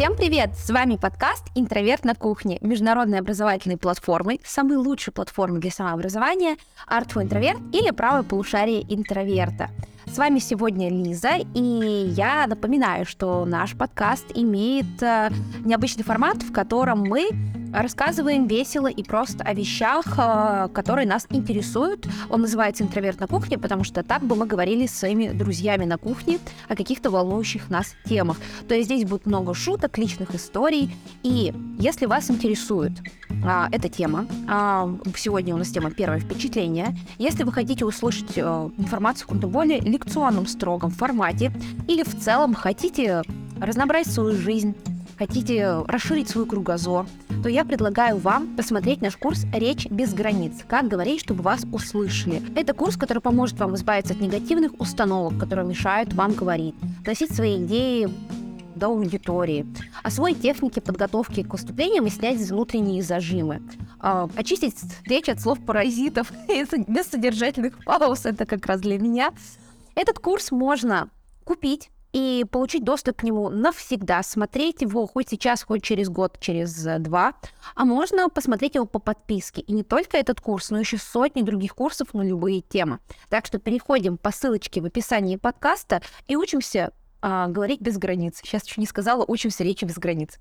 Всем привет! С вами подкаст «Интроверт на кухне» международной образовательной платформы, самой лучшей платформы для самообразования «Art for Introvert» или «Правое полушарие интроверта». С вами сегодня Лиза, и я напоминаю, что наш подкаст имеет э, необычный формат, в котором мы рассказываем весело и просто о вещах, э, которые нас интересуют. Он называется «Интроверт на кухне», потому что так бы мы говорили с своими друзьями на кухне о каких-то волнующих нас темах. То есть здесь будет много шуток, личных историй. И если вас интересует а, эта тема, а, сегодня у нас тема «Первое впечатление», если вы хотите услышать а, информацию в каком-то более лекционном, строгом формате, или в целом хотите разнообразить свою жизнь, хотите расширить свой кругозор, то я предлагаю вам посмотреть наш курс «Речь без границ. Как говорить, чтобы вас услышали». Это курс, который поможет вам избавиться от негативных установок, которые мешают вам говорить, носить свои идеи до аудитории, освоить техники подготовки к выступлениям и снять внутренние зажимы, а, очистить речь от слов-паразитов без содержательных пауз, это как раз для меня. Этот курс можно купить и получить доступ к нему навсегда, смотреть его хоть сейчас, хоть через год, через э, два, а можно посмотреть его по подписке. И не только этот курс, но еще сотни других курсов на любые темы. Так что переходим по ссылочке в описании подкаста и учимся а, говорить без границ. Сейчас еще не сказала, учимся речи без границ.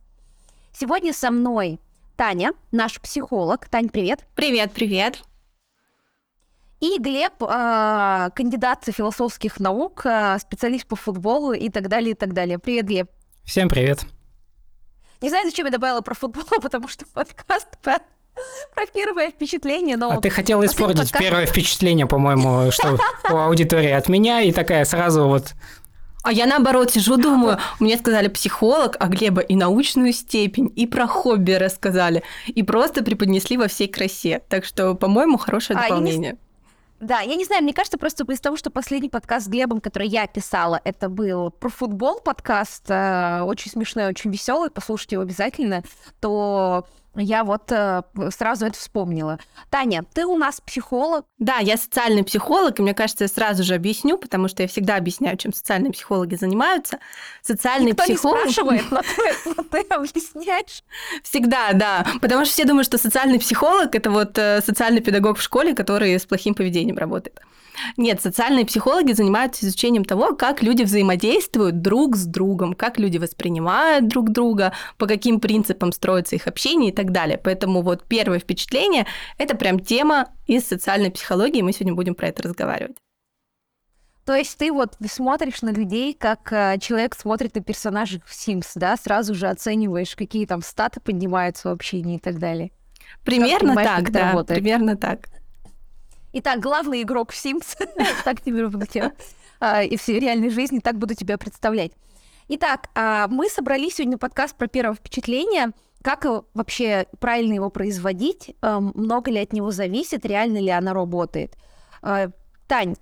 Сегодня со мной Таня, наш психолог. Тань, привет. Привет, привет. И Глеб, э, кандидат философских наук, э, специалист по футболу и так далее, и так далее. Привет, Глеб. Всем привет. Не знаю, зачем я добавила про футбол, потому что подкаст про, про первое впечатление, но... А ты хотела испортить подкаст... первое впечатление, по-моему, что у аудитории от меня, и такая сразу вот а я наоборот сижу, думаю, мне сказали психолог, а Глеба и научную степень, и про хобби рассказали, и просто преподнесли во всей красе. Так что, по-моему, хорошее дополнение. А, да, я не знаю, мне кажется, просто из того, что последний подкаст с Глебом, который я писала, это был про футбол подкаст, э, очень смешной, очень веселый, послушайте его обязательно, то я вот э, сразу это вспомнила. Таня, ты у нас психолог. Да, я социальный психолог, и мне кажется, я сразу же объясню, потому что я всегда объясняю, чем социальные психологи занимаются. Социальный Никто психолог... не спрашивает, но ты, но ты объясняешь. Всегда, да. Потому что все думают, что социальный психолог – это вот э, социальный педагог в школе, который с плохим поведением работает. Нет, социальные психологи занимаются изучением того, как люди взаимодействуют друг с другом, как люди воспринимают друг друга, по каким принципам строится их общение и так далее. Поэтому вот первое впечатление – это прям тема из социальной психологии, мы сегодня будем про это разговаривать. То есть ты вот смотришь на людей, как э, человек смотрит на персонажей в Sims, да, сразу же оцениваешь, какие там статы поднимаются в общении и так далее. Примерно так, да, работает. примерно так. Итак, главный игрок в Sims, так тебе буду тебя, а, и в реальной жизни так буду тебя представлять. Итак, а, мы собрались сегодня подкаст про первое впечатление. Как вообще правильно его производить? А, много ли от него зависит? Реально ли оно работает? Тань,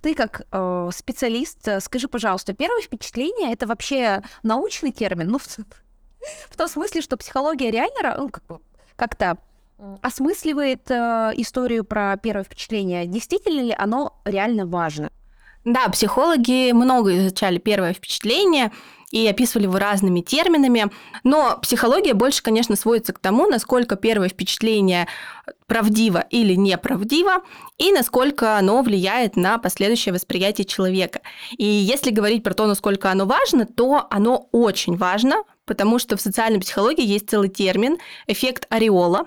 ты как специалист, скажи, пожалуйста, первое впечатление это вообще научный термин? Ну, в том смысле, что психология реально ну, как-то осмысливает э, историю про первое впечатление. Действительно ли оно реально важно? Да, психологи много изучали первое впечатление и описывали его разными терминами, но психология больше, конечно, сводится к тому, насколько первое впечатление правдиво или неправдиво, и насколько оно влияет на последующее восприятие человека. И если говорить про то, насколько оно важно, то оно очень важно, потому что в социальной психологии есть целый термин эффект ореола,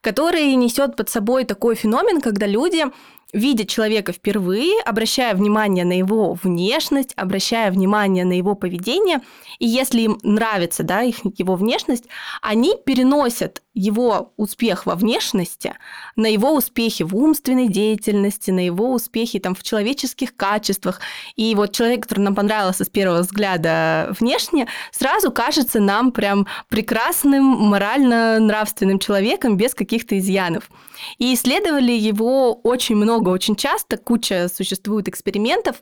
который несет под собой такой феномен, когда люди видя человека впервые, обращая внимание на его внешность, обращая внимание на его поведение, и если им нравится да, их, его внешность, они переносят его успех во внешности на его успехи в умственной деятельности, на его успехи там, в человеческих качествах. И вот человек, который нам понравился с первого взгляда внешне, сразу кажется нам прям прекрасным, морально-нравственным человеком без каких-то изъянов. И исследовали его очень много, очень часто, куча существует экспериментов,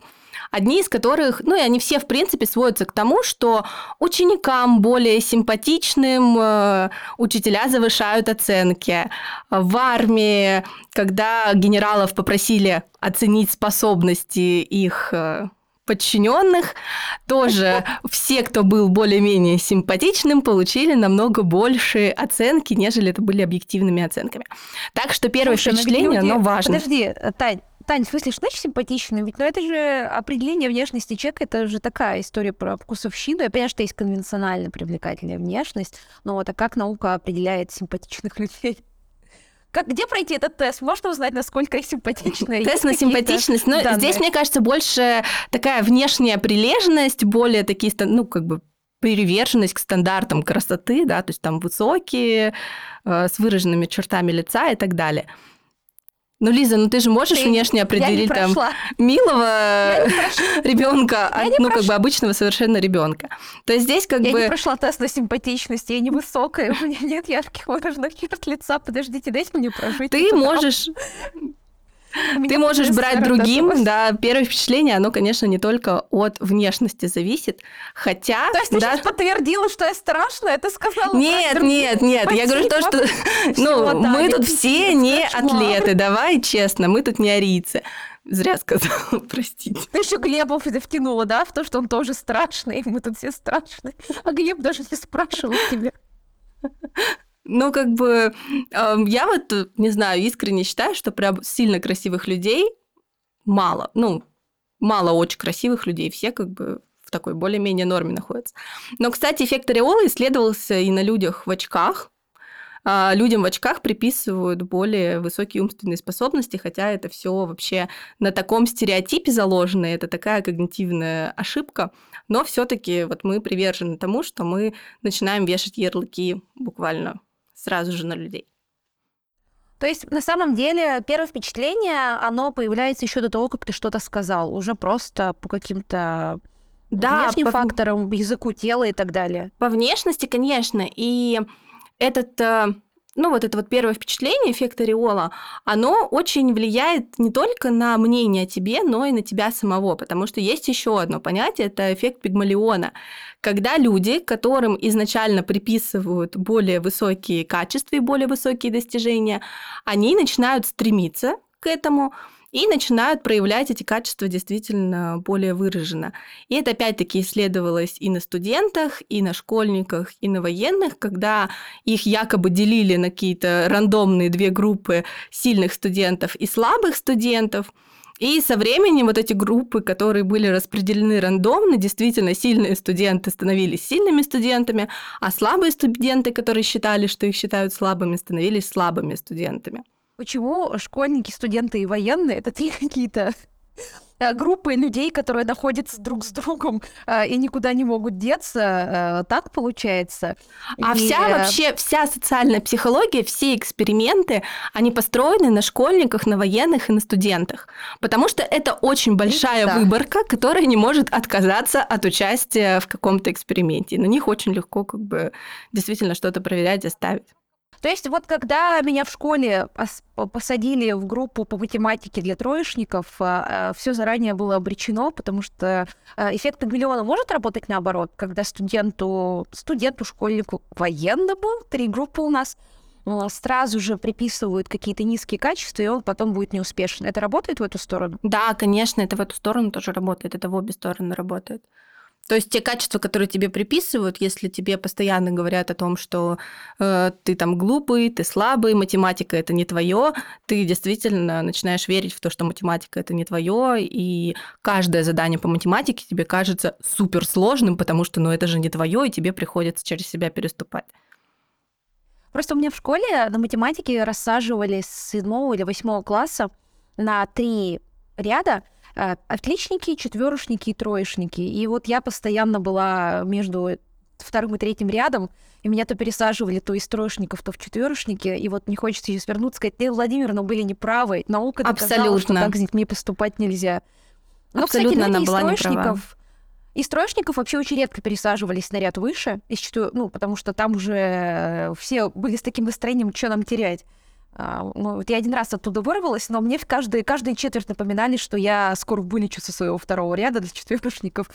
одни из которых, ну и они все, в принципе, сводятся к тому, что ученикам более симпатичным э, учителя завышают оценки. В армии, когда генералов попросили оценить способности их э, подчиненных тоже все, кто был более-менее симпатичным, получили намного больше оценки, нежели это были объективными оценками. Так что первое Слушай, ну впечатление, люди... оно важно. Подожди, Тань, Тань, в смысле, что значит симпатичный? Ведь ну, это же определение внешности человека, это же такая история про вкусовщину. Я понимаю, что есть конвенционально привлекательная внешность, но вот а как наука определяет симпатичных людей? Как, где пройти этот тест? Можно узнать, насколько я симпатичная? Тест на симпатичность. Но ну, здесь, мне кажется, больше такая внешняя прилежность, более такие, ну, как бы приверженность к стандартам красоты, да, то есть там высокие, э, с выраженными чертами лица и так далее. Ну, Лиза, ну ты же можешь ты, внешне определить там милого ребенка от, ну, прош... как бы обычного совершенно ребенка. То есть здесь как я бы... Я не прошла тест на симпатичность, я невысокая, у меня нет ярких выраженных черт лица. Подождите, дайте мне прожить. Ты можешь... Ты можешь брать другим, да, первое впечатление, оно, конечно, не только от внешности зависит, хотя... То есть ты сейчас подтвердила, что я страшная, ты сказала... Нет, нет, нет, я говорю то, что... Ну, мы тут все не атлеты, давай честно, мы тут не арийцы. Зря сказала, простите. Ты еще Глебов это втянула, да, в то, что он тоже страшный, мы тут все страшные. А Глеб даже не спрашивал тебя. Ну, как бы, э, я вот, не знаю, искренне считаю, что прям сильно красивых людей мало. Ну, мало очень красивых людей, все как бы в такой более-менее норме находятся. Но, кстати, эффект ореола исследовался и на людях в очках. А людям в очках приписывают более высокие умственные способности, хотя это все вообще на таком стереотипе заложено, это такая когнитивная ошибка. Но все-таки вот мы привержены тому, что мы начинаем вешать ярлыки буквально сразу же на людей. То есть, на самом деле, первое впечатление, оно появляется еще до того, как ты что-то сказал, уже просто по каким-то да, внешним по... факторам, языку тела и так далее. По внешности, конечно. И этот э, ну, вот это вот первое впечатление, эффект ореола, оно очень влияет не только на мнение о тебе, но и на тебя самого, потому что есть еще одно понятие, это эффект пигмалиона, когда люди, которым изначально приписывают более высокие качества и более высокие достижения, они начинают стремиться к этому, и начинают проявлять эти качества действительно более выраженно. И это опять-таки исследовалось и на студентах, и на школьниках, и на военных, когда их якобы делили на какие-то рандомные две группы сильных студентов и слабых студентов. И со временем вот эти группы, которые были распределены рандомно, действительно сильные студенты становились сильными студентами, а слабые студенты, которые считали, что их считают слабыми, становились слабыми студентами. Почему школьники, студенты и военные это те какие-то э, группы людей, которые находятся друг с другом э, и никуда не могут деться, э, так получается. А и... вся вообще, вся социальная психология, все эксперименты, они построены на школьниках, на военных и на студентах. Потому что это очень большая да. выборка, которая не может отказаться от участия в каком-то эксперименте. На них очень легко как бы действительно что-то проверять и ставить. То есть вот когда меня в школе посадили в группу по математике для троечников, а, а, все заранее было обречено, потому что а, эффект Пигмалиона может работать наоборот, когда студенту, студенту, школьнику военному, три группы у нас, сразу же приписывают какие-то низкие качества, и он потом будет неуспешен. Это работает в эту сторону? Да, конечно, это в эту сторону тоже работает, это в обе стороны работает. То есть те качества, которые тебе приписывают, если тебе постоянно говорят о том, что э, ты там глупый, ты слабый, математика это не твое, ты действительно начинаешь верить в то, что математика это не твое, и каждое задание по математике тебе кажется супер сложным, потому что ну это же не твое, и тебе приходится через себя переступать. Просто у меня в школе на математике рассаживали с седьмого или восьмого класса на три ряда, отличники, четверошники и троечники. И вот я постоянно была между вторым и третьим рядом, и меня то пересаживали то из троечников, то в четверошники, и вот не хочется сейчас вернуться, сказать, Лена Владимировна, были неправы, наука доказала, Абсолютно. что так детьми поступать нельзя. Но, Абсолютно кстати, она была неправа. Из троечников вообще очень редко пересаживались на ряд выше, из четвер... ну, потому что там уже все были с таким настроением, что нам терять. А, ну, вот я один раз оттуда вырвалась, но мне в каждый, каждый четверть напоминали, что я скоро вылечу со своего второго ряда для четверошников.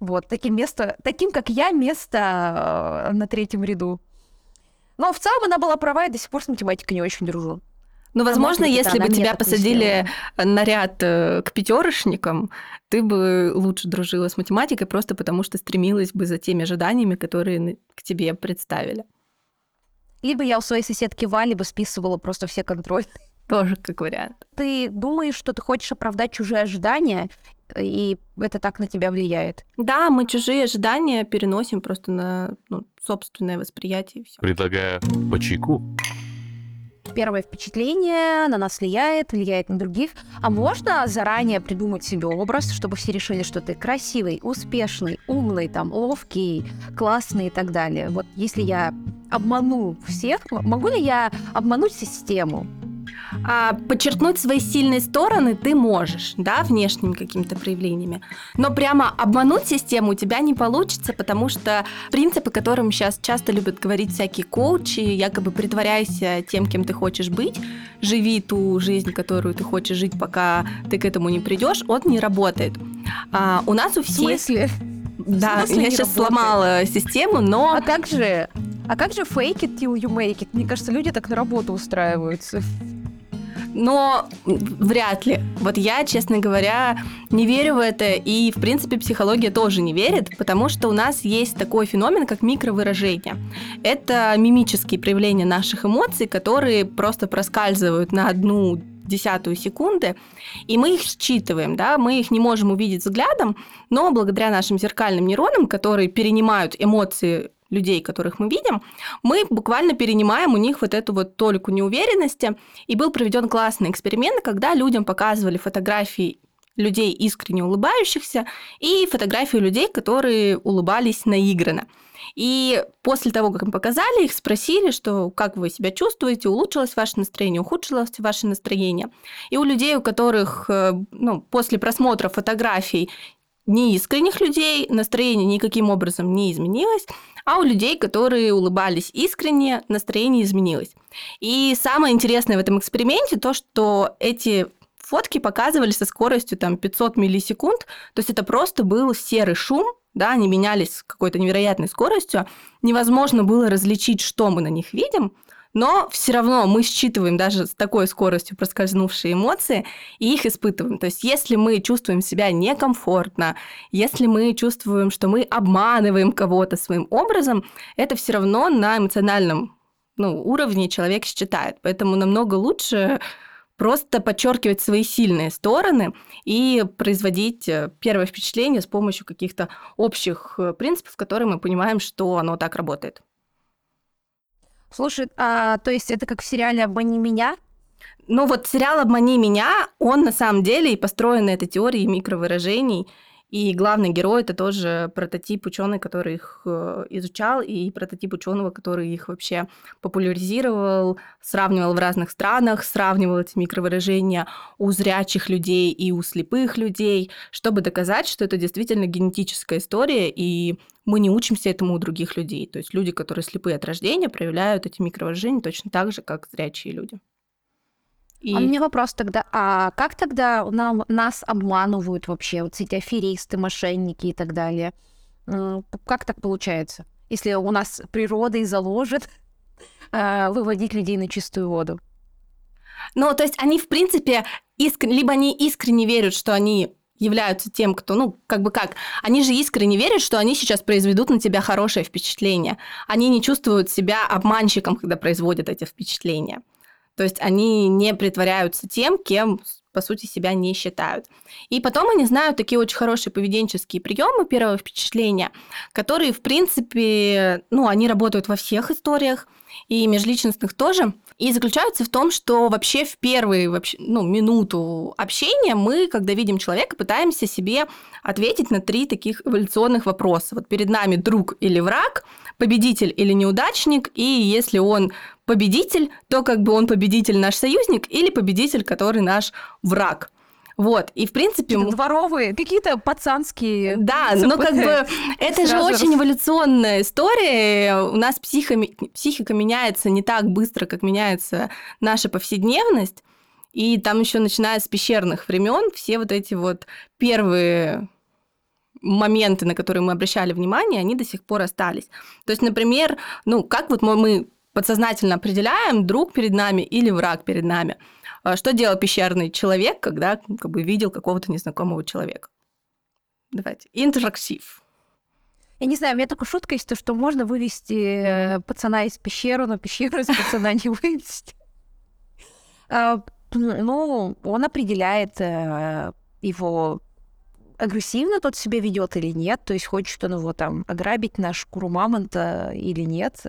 Вот, таким, место, таким как я, место э, на третьем ряду. Но в целом она была права, и до сих пор с математикой не очень дружу. Ну, возможно, быть, если бы тебя посадили на ряд э, к пятерочникам, ты бы лучше дружила с математикой просто потому, что стремилась бы за теми ожиданиями, которые к тебе представили. Либо я у своей соседки Вали бы списывала просто все контроль. Тоже как вариант. Ты думаешь, что ты хочешь оправдать чужие ожидания, и это так на тебя влияет? Да, мы чужие ожидания переносим просто на ну, собственное восприятие и все. Предлагаю по чайку. Первое впечатление на нас влияет, влияет на других. А можно заранее придумать себе образ, чтобы все решили, что ты красивый, успешный, умный, там, ловкий, классный и так далее. Вот если я обману всех, могу ли я обмануть систему? А подчеркнуть свои сильные стороны ты можешь, да, внешними какими-то проявлениями. Но прямо обмануть систему у тебя не получится, потому что принципы, которым сейчас часто любят говорить всякие коучи, якобы притворяйся тем, кем ты хочешь быть, живи ту жизнь, которую ты хочешь жить, пока ты к этому не придешь, он не работает. А, у нас у В всех... смысле? Да, В смысле я не сейчас работает? сломала систему, но... А как же? А как же fake it till you make it? Мне кажется, люди так на работу устраиваются. Но вряд ли. Вот я, честно говоря, не верю в это, и, в принципе, психология тоже не верит, потому что у нас есть такой феномен, как микровыражение. Это мимические проявления наших эмоций, которые просто проскальзывают на одну десятую секунды, и мы их считываем, да, мы их не можем увидеть взглядом, но благодаря нашим зеркальным нейронам, которые перенимают эмоции людей, которых мы видим, мы буквально перенимаем у них вот эту вот толику неуверенности. И был проведен классный эксперимент, когда людям показывали фотографии людей, искренне улыбающихся, и фотографии людей, которые улыбались наигранно. И после того, как им показали, их спросили, что как вы себя чувствуете, улучшилось ваше настроение, ухудшилось ваше настроение. И у людей, у которых э, ну, после просмотра фотографий неискренних людей настроение никаким образом не изменилось, а у людей, которые улыбались искренне, настроение изменилось. И самое интересное в этом эксперименте то, что эти фотки показывали со скоростью там 500 миллисекунд, то есть это просто был серый шум, да, они менялись с какой-то невероятной скоростью, невозможно было различить, что мы на них видим, но все равно мы считываем даже с такой скоростью проскользнувшие эмоции и их испытываем. То есть если мы чувствуем себя некомфортно, если мы чувствуем, что мы обманываем кого-то своим образом, это все равно на эмоциональном ну, уровне человек считает. Поэтому намного лучше просто подчеркивать свои сильные стороны и производить э, первое впечатление с помощью каких-то общих э, принципов, которые мы понимаем, что оно так работает. Слушай, а, то есть это как в сериале «Обмани меня»? Ну вот сериал «Обмани меня», он на самом деле и построен на этой теории микровыражений. И главный герой это тоже прототип ученый, который их э, изучал, и прототип ученого, который их вообще популяризировал, сравнивал в разных странах, сравнивал эти микровыражения у зрячих людей и у слепых людей, чтобы доказать, что это действительно генетическая история, и мы не учимся этому у других людей. То есть люди, которые слепые от рождения, проявляют эти микровыражения точно так же, как зрячие люди. И... А у меня вопрос тогда, а как тогда нам, нас обманывают вообще вот эти аферисты, мошенники и так далее? Как так получается? Если у нас природой заложит а, выводить людей на чистую воду. Ну, то есть они, в принципе, искренне, либо они искренне верят, что они являются тем, кто, ну, как бы как, они же искренне верят, что они сейчас произведут на тебя хорошее впечатление. Они не чувствуют себя обманщиком, когда производят эти впечатления. То есть они не притворяются тем, кем, по сути, себя не считают. И потом они знают такие очень хорошие поведенческие приемы первого впечатления, которые, в принципе, ну, они работают во всех историях, и межличностных тоже. И заключаются в том, что вообще в первую вообще, ну, минуту общения мы, когда видим человека, пытаемся себе ответить на три таких эволюционных вопроса. Вот перед нами друг или враг, победитель или неудачник, и если он победитель, то как бы он победитель наш союзник или победитель, который наш враг. Вот, и в принципе... Какие-то дворовые, какие-то пацанские. Да, но как бы это же очень эволюционная история. У нас психо, психика меняется не так быстро, как меняется наша повседневность. И там еще начиная с пещерных времен все вот эти вот первые моменты, на которые мы обращали внимание, они до сих пор остались. То есть, например, ну, как вот мы подсознательно определяем, друг перед нами или враг перед нами. А что делал пещерный человек, когда как бы, видел какого-то незнакомого человека? Давайте. Интерактив. Я не знаю, у меня такая шутка есть, то, что можно вывести э, пацана из пещеры, но пещеру из пацана не вывести. А, ну, он определяет э, его агрессивно тот себя ведет или нет, то есть хочет он его там ограбить на шкуру мамонта или нет.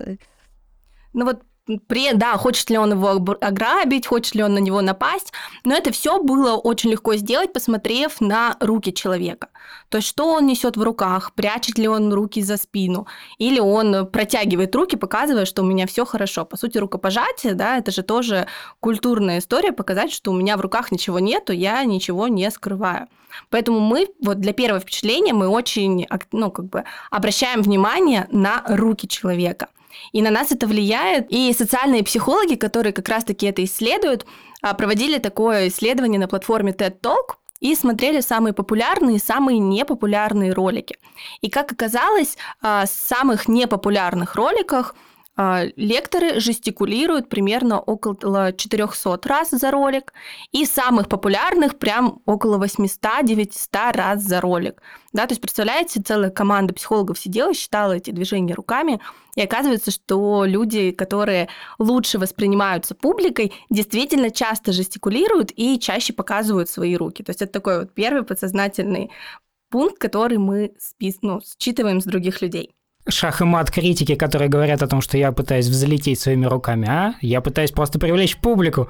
Ну вот при, да, хочет ли он его ограбить, хочет ли он на него напасть, но это все было очень легко сделать, посмотрев на руки человека. То есть, что он несет в руках, прячет ли он руки за спину, или он протягивает руки, показывая, что у меня все хорошо. По сути, рукопожатие, да, это же тоже культурная история, показать, что у меня в руках ничего нету, я ничего не скрываю. Поэтому мы, вот для первого впечатления, мы очень, ну, как бы обращаем внимание на руки человека – и на нас это влияет. И социальные психологи, которые как раз-таки это исследуют, а, проводили такое исследование на платформе TED Talk, и смотрели самые популярные и самые непопулярные ролики. И как оказалось, а, в самых непопулярных роликах – лекторы жестикулируют примерно около 400 раз за ролик, и самых популярных прям около 800-900 раз за ролик. Да, то есть, представляете, целая команда психологов сидела, считала эти движения руками, и оказывается, что люди, которые лучше воспринимаются публикой, действительно часто жестикулируют и чаще показывают свои руки. То есть это такой вот первый подсознательный пункт, который мы спис... ну, считываем с других людей шах и мат критики, которые говорят о том, что я пытаюсь взлететь своими руками, а? Я пытаюсь просто привлечь публику.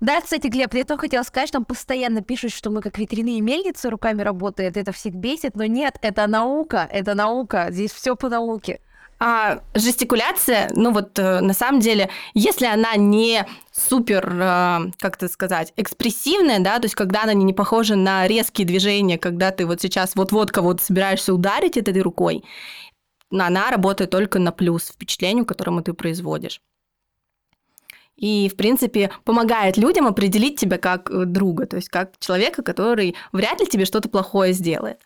Да, кстати, Глеб, я только хотела сказать, что там постоянно пишут, что мы как ветряные мельницы руками работают, это всех бесит, но нет, это наука, это наука, здесь все по науке. А жестикуляция, ну вот э, на самом деле, если она не супер, э, как это сказать, экспрессивная, да, то есть когда она не похожа на резкие движения, когда ты вот сейчас вот-вот кого-то собираешься ударить этой рукой, она работает только на плюс впечатлению, которому ты производишь. И, в принципе, помогает людям определить тебя как э, друга, то есть как человека, который вряд ли тебе что-то плохое сделает.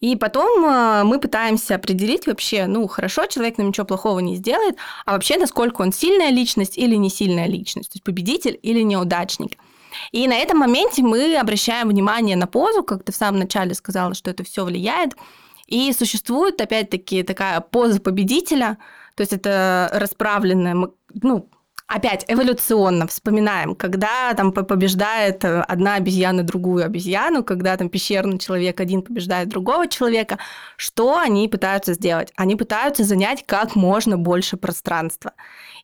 И потом э, мы пытаемся определить вообще, ну, хорошо, человек нам ничего плохого не сделает, а вообще, насколько он сильная личность или не сильная личность, то есть победитель или неудачник. И на этом моменте мы обращаем внимание на позу, как ты в самом начале сказала, что это все влияет. И существует, опять-таки, такая поза победителя, то есть это расправленная, ну, опять эволюционно вспоминаем, когда там побеждает одна обезьяна другую обезьяну, когда там пещерный человек один побеждает другого человека, что они пытаются сделать? Они пытаются занять как можно больше пространства.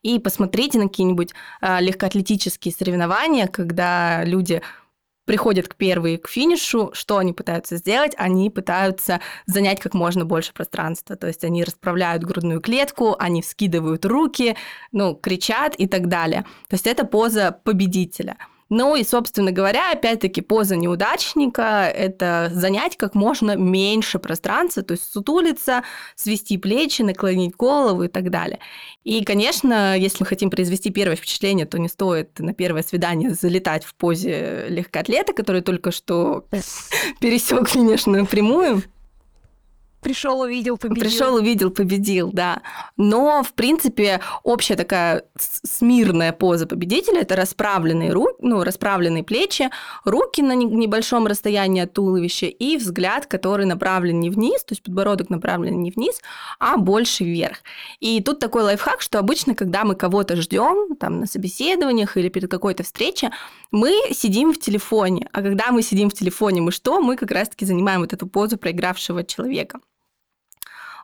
И посмотрите на какие-нибудь э, легкоатлетические соревнования, когда люди приходят к первой к финишу, что они пытаются сделать? Они пытаются занять как можно больше пространства. То есть они расправляют грудную клетку, они вскидывают руки, ну, кричат и так далее. То есть это поза победителя. Ну и, собственно говоря, опять-таки поза неудачника – это занять как можно меньше пространства, то есть сутулиться, свести плечи, наклонить голову и так далее. И, конечно, если мы хотим произвести первое впечатление, то не стоит на первое свидание залетать в позе легкоатлета, который только что пересек финиш напрямую. Пришел, увидел, победил. Пришел, увидел, победил, да. Но, в принципе, общая такая смирная поза победителя – это расправленные руки, ну, расправленные плечи, руки на небольшом расстоянии от туловища и взгляд, который направлен не вниз, то есть подбородок направлен не вниз, а больше вверх. И тут такой лайфхак, что обычно, когда мы кого-то ждем, там, на собеседованиях или перед какой-то встречей, мы сидим в телефоне. А когда мы сидим в телефоне, мы что? Мы как раз-таки занимаем вот эту позу проигравшего человека.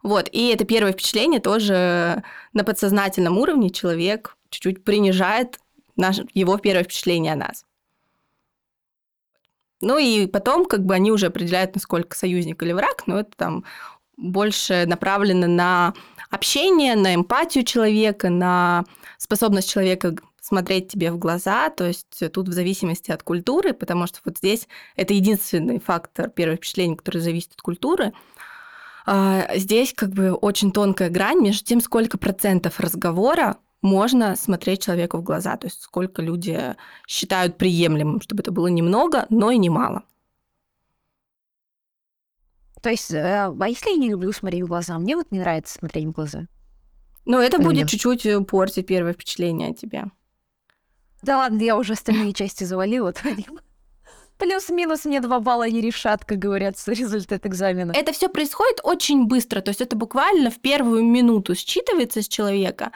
Вот, и это первое впечатление тоже на подсознательном уровне человек чуть-чуть принижает наш, его первое впечатление о нас. Ну и потом как бы они уже определяют, насколько союзник или враг, но это там больше направлено на общение, на эмпатию человека, на способность человека смотреть тебе в глаза, то есть тут в зависимости от культуры, потому что вот здесь это единственный фактор первого впечатления, который зависит от культуры – здесь как бы очень тонкая грань между тем, сколько процентов разговора можно смотреть человеку в глаза, то есть сколько люди считают приемлемым, чтобы это было немного, но и немало. То есть, э, а если я не люблю смотреть в глаза, мне вот не нравится смотреть в глаза. Но это Или будет чуть-чуть э, портить первое впечатление о тебе. Да ладно, я уже остальные части завалила. твоим. Плюс-минус мне два балла не решат, как говорят, результат экзамена. Это все происходит очень быстро, то есть это буквально в первую минуту считывается с человека,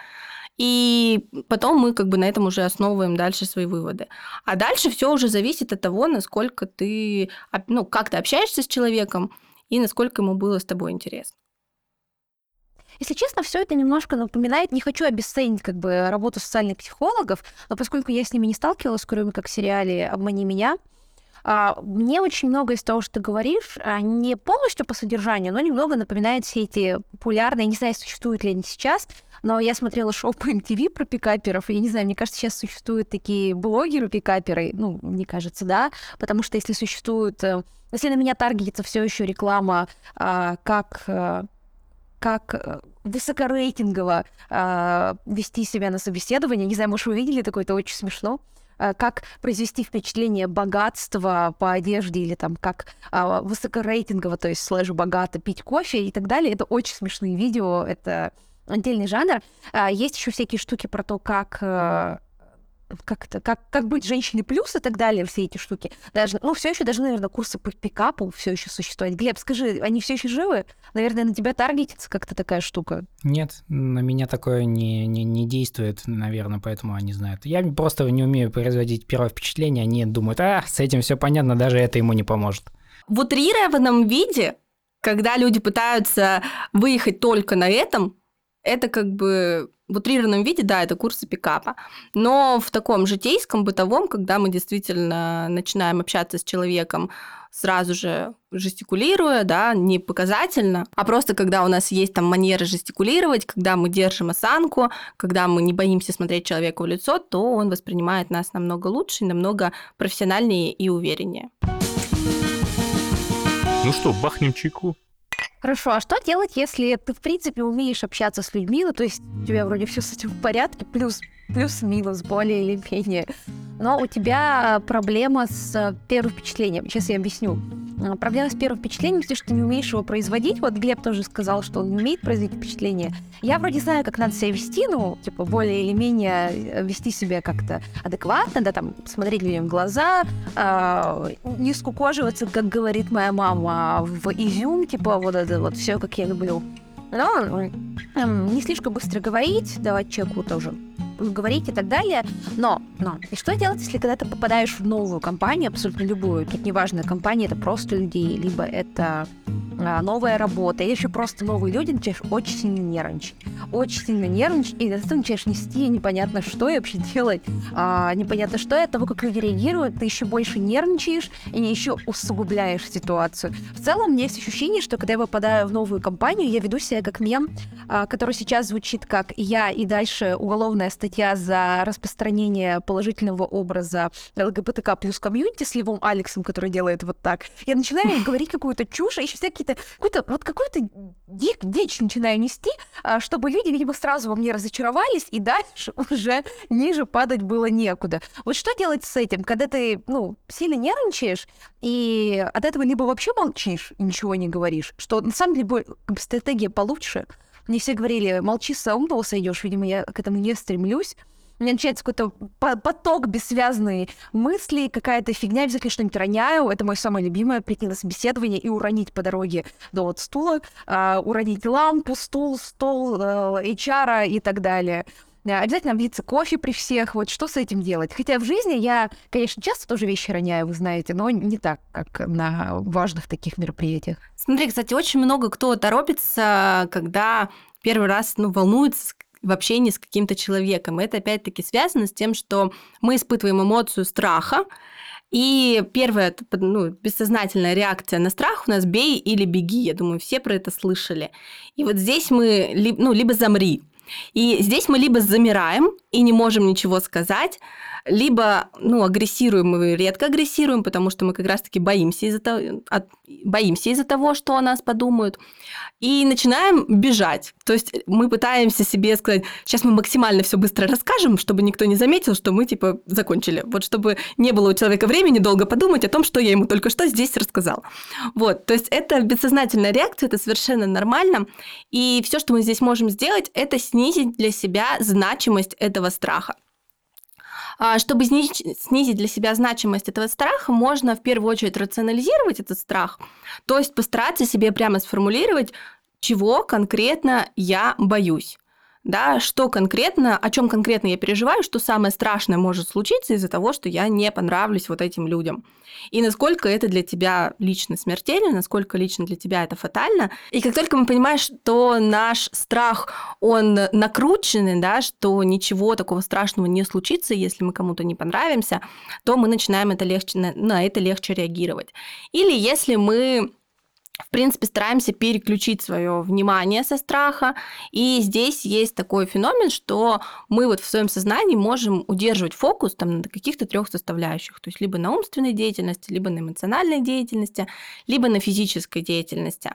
и потом мы как бы на этом уже основываем дальше свои выводы. А дальше все уже зависит от того, насколько ты, ну, как ты общаешься с человеком и насколько ему было с тобой интересно. Если честно, все это немножко напоминает, не хочу обесценить как бы работу социальных психологов, но поскольку я с ними не сталкивалась, кроме как в сериале «Обмани меня», мне очень много из того, что ты говоришь, а, не полностью по содержанию, но немного напоминает все эти популярные, не знаю, существуют ли они сейчас, но я смотрела шоу по MTV про пикаперов, и я не знаю, мне кажется, сейчас существуют такие блогеры-пикаперы, ну, мне кажется, да, потому что если существуют, э, если на меня таргетится все еще реклама, а, как э, как э, высокорейтингово э, вести себя на собеседовании. Не знаю, может, вы видели такое, это очень смешно. Как произвести впечатление богатства по одежде или там как а, высокорейтингово, то есть слэш богато пить кофе и так далее. Это очень смешные видео, это отдельный жанр. А, Есть еще всякие штуки про то, как э, как как, как быть женщиной плюс и так далее, все эти штуки. Даже, ну, все еще даже, наверное, курсы по пикапу все еще существуют. Глеб, скажи, они все еще живы? Наверное, на тебя таргетится как-то такая штука. Нет, на меня такое не, не, не действует, наверное, поэтому они знают. Я просто не умею производить первое впечатление, они думают, а, с этим все понятно, даже это ему не поможет. В утрированном виде, когда люди пытаются выехать только на этом, это как бы в утрированном виде, да, это курсы пикапа. Но в таком житейском, бытовом, когда мы действительно начинаем общаться с человеком сразу же жестикулируя, да, не показательно, а просто когда у нас есть там манера жестикулировать, когда мы держим осанку, когда мы не боимся смотреть человеку в лицо, то он воспринимает нас намного лучше, намного профессиональнее и увереннее. Ну что, бахнем чайку? Хорошо, а что делать, если ты, в принципе, умеешь общаться с людьми, ну, то есть у тебя вроде все с этим в порядке, плюс плюс-минус, более или менее. Но у тебя проблема с э, первым впечатлением. Сейчас я объясню. А, Проблема с первым впечатлением, потому что ты не умеешь его производить. Вот Глеб тоже сказал, что он умеет производить впечатление. Я вроде знаю, как надо себя вести, ну, типа, более или менее э, вести себя как-то адекватно, да, там, смотреть людям в глаза, а, не скукоживаться, как говорит моя мама, в изюм, типа, вот это вот все, как я люблю. Но эм, не слишком быстро говорить, давать человеку тоже говорить и так далее. Но, но, и что делать, если когда ты попадаешь в новую компанию, абсолютно любую, тут неважно, компания это просто людей, либо это новая работа, или еще просто новые люди, начинаешь очень сильно нервничать. Очень сильно нервничать, и ты начинаешь нести непонятно что и вообще делать. а, непонятно что, и от того, как люди реагируют, ты еще больше нервничаешь и еще усугубляешь ситуацию. В целом, у меня есть ощущение, что когда я попадаю в новую компанию, я веду себя как мем, а, который сейчас звучит как «я» и дальше уголовная статья за распространение положительного образа ЛГБТК плюс комьюнити с Левом Алексом, который делает вот так. Я начинаю говорить какую-то чушь, а еще всякие-то какую-то вот какую-то дик, дичь начинаю нести, а, чтобы люди, видимо, сразу во мне разочаровались, и дальше уже ниже падать было некуда. Вот что делать с этим, когда ты, ну, сильно нервничаешь, и от этого либо вообще молчишь и ничего не говоришь, что на самом деле стратегия получше. Мне все говорили, молчи, с умного сойдешь. Видимо, я к этому не стремлюсь. У меня начинается какой-то по- поток бессвязные мысли, какая-то фигня, обязательно что-нибудь роняю. Это мое самое любимое, прийти на собеседование и уронить по дороге до вот стула, а, уронить лампу, стул, стол, э, HR и так далее. Да, Обязательно объявиться кофе при всех. Вот что с этим делать? Хотя в жизни я, конечно, часто тоже вещи роняю, вы знаете, но не так, как на важных таких мероприятиях. Смотри, кстати, очень много кто торопится, когда первый раз ну, волнуется в общении с каким-то человеком. Это опять-таки связано с тем, что мы испытываем эмоцию страха, и первая ну, бессознательная реакция на страх у нас «бей или беги». Я думаю, все про это слышали. И вот здесь мы, ну, либо замри. И здесь мы либо замираем, и не можем ничего сказать, либо, ну, агрессируем, мы редко агрессируем, потому что мы как раз-таки боимся из-за того, от, боимся из-за того, что о нас подумают, и начинаем бежать. То есть мы пытаемся себе сказать, сейчас мы максимально все быстро расскажем, чтобы никто не заметил, что мы, типа, закончили. Вот чтобы не было у человека времени долго подумать о том, что я ему только что здесь рассказал. Вот, то есть это бессознательная реакция, это совершенно нормально, и все, что мы здесь можем сделать, это снизить для себя значимость этого страха. А, чтобы снизить для себя значимость этого страха, можно в первую очередь рационализировать этот страх, то есть постараться себе прямо сформулировать, чего конкретно я боюсь да, что конкретно, о чем конкретно я переживаю, что самое страшное может случиться из-за того, что я не понравлюсь вот этим людям. И насколько это для тебя лично смертельно, насколько лично для тебя это фатально. И как только мы понимаем, что наш страх, он накрученный, да, что ничего такого страшного не случится, если мы кому-то не понравимся, то мы начинаем это легче, на это легче реагировать. Или если мы в принципе, стараемся переключить свое внимание со страха. И здесь есть такой феномен, что мы вот в своем сознании можем удерживать фокус там, на каких-то трех составляющих. То есть либо на умственной деятельности, либо на эмоциональной деятельности, либо на физической деятельности.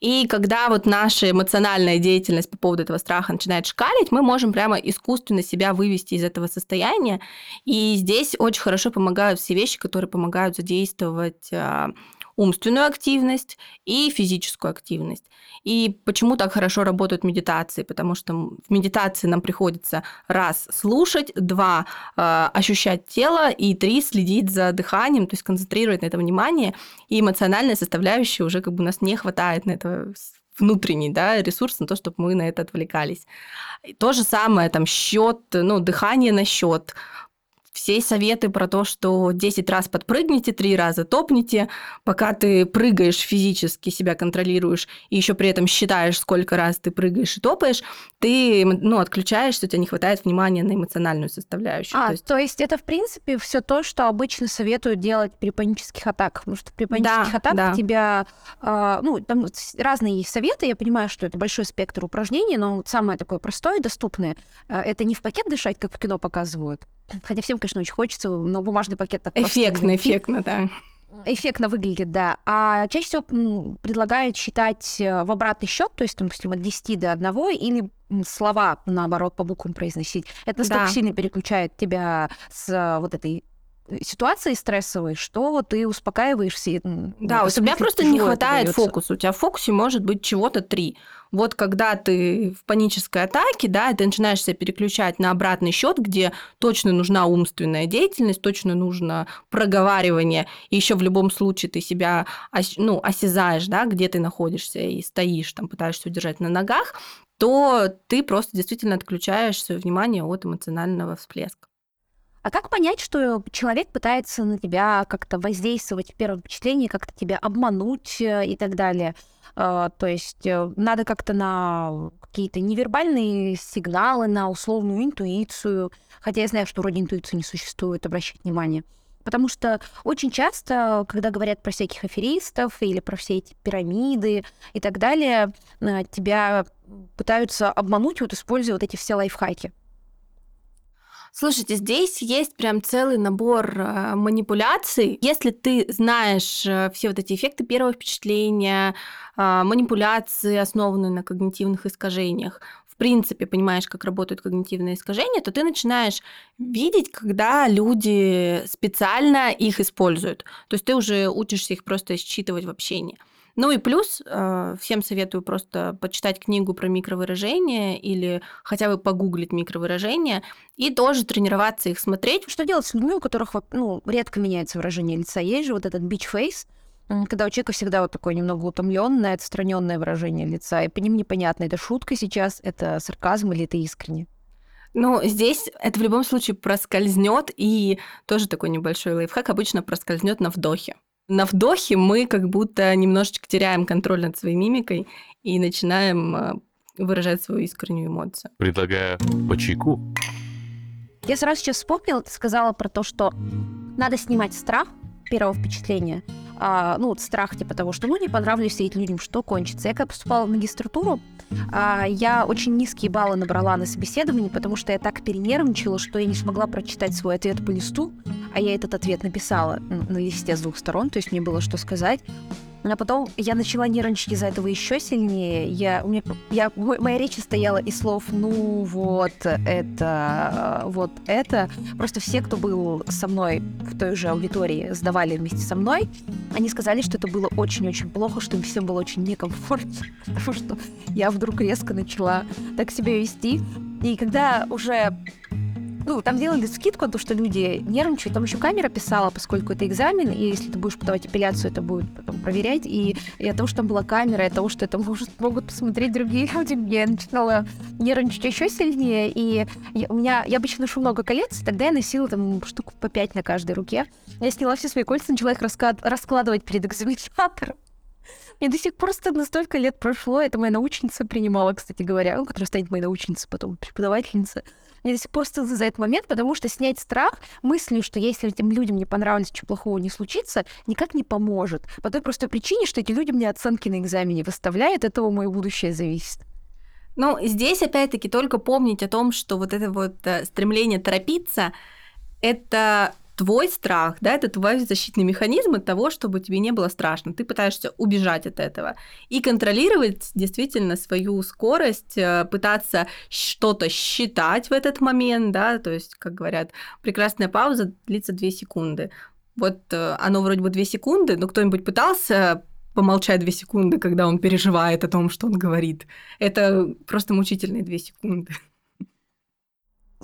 И когда вот наша эмоциональная деятельность по поводу этого страха начинает шкалить, мы можем прямо искусственно себя вывести из этого состояния. И здесь очень хорошо помогают все вещи, которые помогают задействовать а, умственную активность и физическую активность. И почему так хорошо работают медитации? Потому что в медитации нам приходится раз слушать, два э, ощущать тело и три следить за дыханием, то есть концентрировать на этом внимание. И эмоциональная составляющая уже как бы у нас не хватает на это внутренний да, ресурс на то, чтобы мы на это отвлекались. И то же самое, там, счет, ну, дыхание на счет, все советы про то, что 10 раз подпрыгните, 3 раза топните, пока ты прыгаешь физически, себя контролируешь, и еще при этом считаешь, сколько раз ты прыгаешь и топаешь, ты ну, отключаешься, у тебя не хватает внимания на эмоциональную составляющую. А, то есть, то есть это, в принципе, все то, что обычно советуют делать при панических атаках, потому что при панических да, атаках да. тебя, э, ну, там разные есть советы, я понимаю, что это большой спектр упражнений, но вот самое такое простое, доступное, э, это не в пакет дышать, как в кино показывают, Хотя всем, конечно, очень хочется, но бумажный пакет так Эффектно, эффектно, да. Эффектно выглядит, да. А чаще всего предлагают считать э, в обратный счет, то есть, допустим, от 10 до 1, или слова, наоборот, по буквам произносить. Это настолько да. сильно переключает тебя с э, вот этой ситуации стрессовой, что ты успокаиваешься. Да, у тебя просто не хватает фокуса. У тебя в фокусе может быть чего-то три. Вот когда ты в панической атаке, да, ты начинаешь себя переключать на обратный счет, где точно нужна умственная деятельность, точно нужно проговаривание, и еще в любом случае ты себя ну, осязаешь, да, где ты находишься и стоишь, там пытаешься удержать на ногах, то ты просто действительно отключаешь свое внимание от эмоционального всплеска. А как понять, что человек пытается на тебя как-то воздействовать в первом впечатлении, как-то тебя обмануть э, и так далее? А, то есть э, надо как-то на какие-то невербальные сигналы, на условную интуицию, хотя я знаю, что вроде интуиции не существует, обращать внимание. Потому что очень часто, когда говорят про всяких аферистов или про все эти пирамиды и так далее, э, тебя пытаются обмануть, вот используя вот эти все лайфхаки. Слушайте, здесь есть прям целый набор э, манипуляций. Если ты знаешь э, все вот эти эффекты первого впечатления, э, манипуляции, основанные на когнитивных искажениях, в принципе понимаешь, как работают когнитивные искажения, то ты начинаешь видеть, когда люди специально их используют. То есть ты уже учишься их просто считывать в общении. Ну и плюс э, всем советую просто почитать книгу про микровыражения или хотя бы погуглить микровыражения и тоже тренироваться их смотреть. Что делать с людьми, у которых ну, редко меняется выражение лица? Есть же вот этот face, когда у человека всегда вот такое немного утомленное, отстраненное выражение лица, и по ним непонятно, это шутка сейчас, это сарказм или это искренне. Ну, здесь это в любом случае проскользнет, и тоже такой небольшой лайфхак обычно проскользнет на вдохе. На вдохе мы как будто немножечко теряем контроль над своей мимикой и начинаем э, выражать свою искреннюю эмоцию. Предлагаю по чайку. Я сразу сейчас вспомнила, ты сказала про то, что надо снимать страх первого впечатления. А, ну, вот страх типа того, что ну не понравлюсь этим людям, что кончится. Я когда поступала в магистратуру, а, я очень низкие баллы набрала на собеседовании, потому что я так перенервничала, что я не смогла прочитать свой ответ по листу, а я этот ответ написала на листе с двух сторон, то есть мне было что сказать. А потом я начала нервничать из-за этого еще сильнее. Я, у меня, я, моя речь состояла из слов «ну вот это, вот это». Просто все, кто был со мной в той же аудитории, сдавали вместе со мной, они сказали, что это было очень-очень плохо, что им всем было очень некомфортно, потому что я вдруг резко начала так себя вести. И когда уже ну, там делали скидку, то, что люди нервничают. Там еще камера писала, поскольку это экзамен, и если ты будешь подавать апелляцию, это будет потом проверять. И, и от того, что там была камера, и от того, что это может, могут посмотреть другие люди, я начинала нервничать еще сильнее. И я, у меня, я обычно ношу много колец, тогда я носила там штук по пять на каждой руке. Я сняла все свои кольца, начала их расклад, раскладывать перед экзаменатором. Мне до сих пор стыдно, столько лет прошло. Это моя научница принимала, кстати говоря, которая станет моей научницей потом, преподавательница. Мне до сих пор стыдно за этот момент, потому что снять страх мыслью, что если этим людям не понравится, ничего плохого не случится, никак не поможет. По той простой причине, что эти люди мне оценки на экзамене выставляют, от этого мое будущее зависит. Ну, здесь опять-таки только помнить о том, что вот это вот э, стремление торопиться, это твой страх, да, это твой защитный механизм от того, чтобы тебе не было страшно. Ты пытаешься убежать от этого. И контролировать действительно свою скорость, э, пытаться что-то считать в этот момент, да, то есть, как говорят, прекрасная пауза длится 2 секунды. Вот э, оно вроде бы 2 секунды, но кто-нибудь пытался помолчать 2 секунды, когда он переживает о том, что он говорит. Это просто мучительные 2 секунды.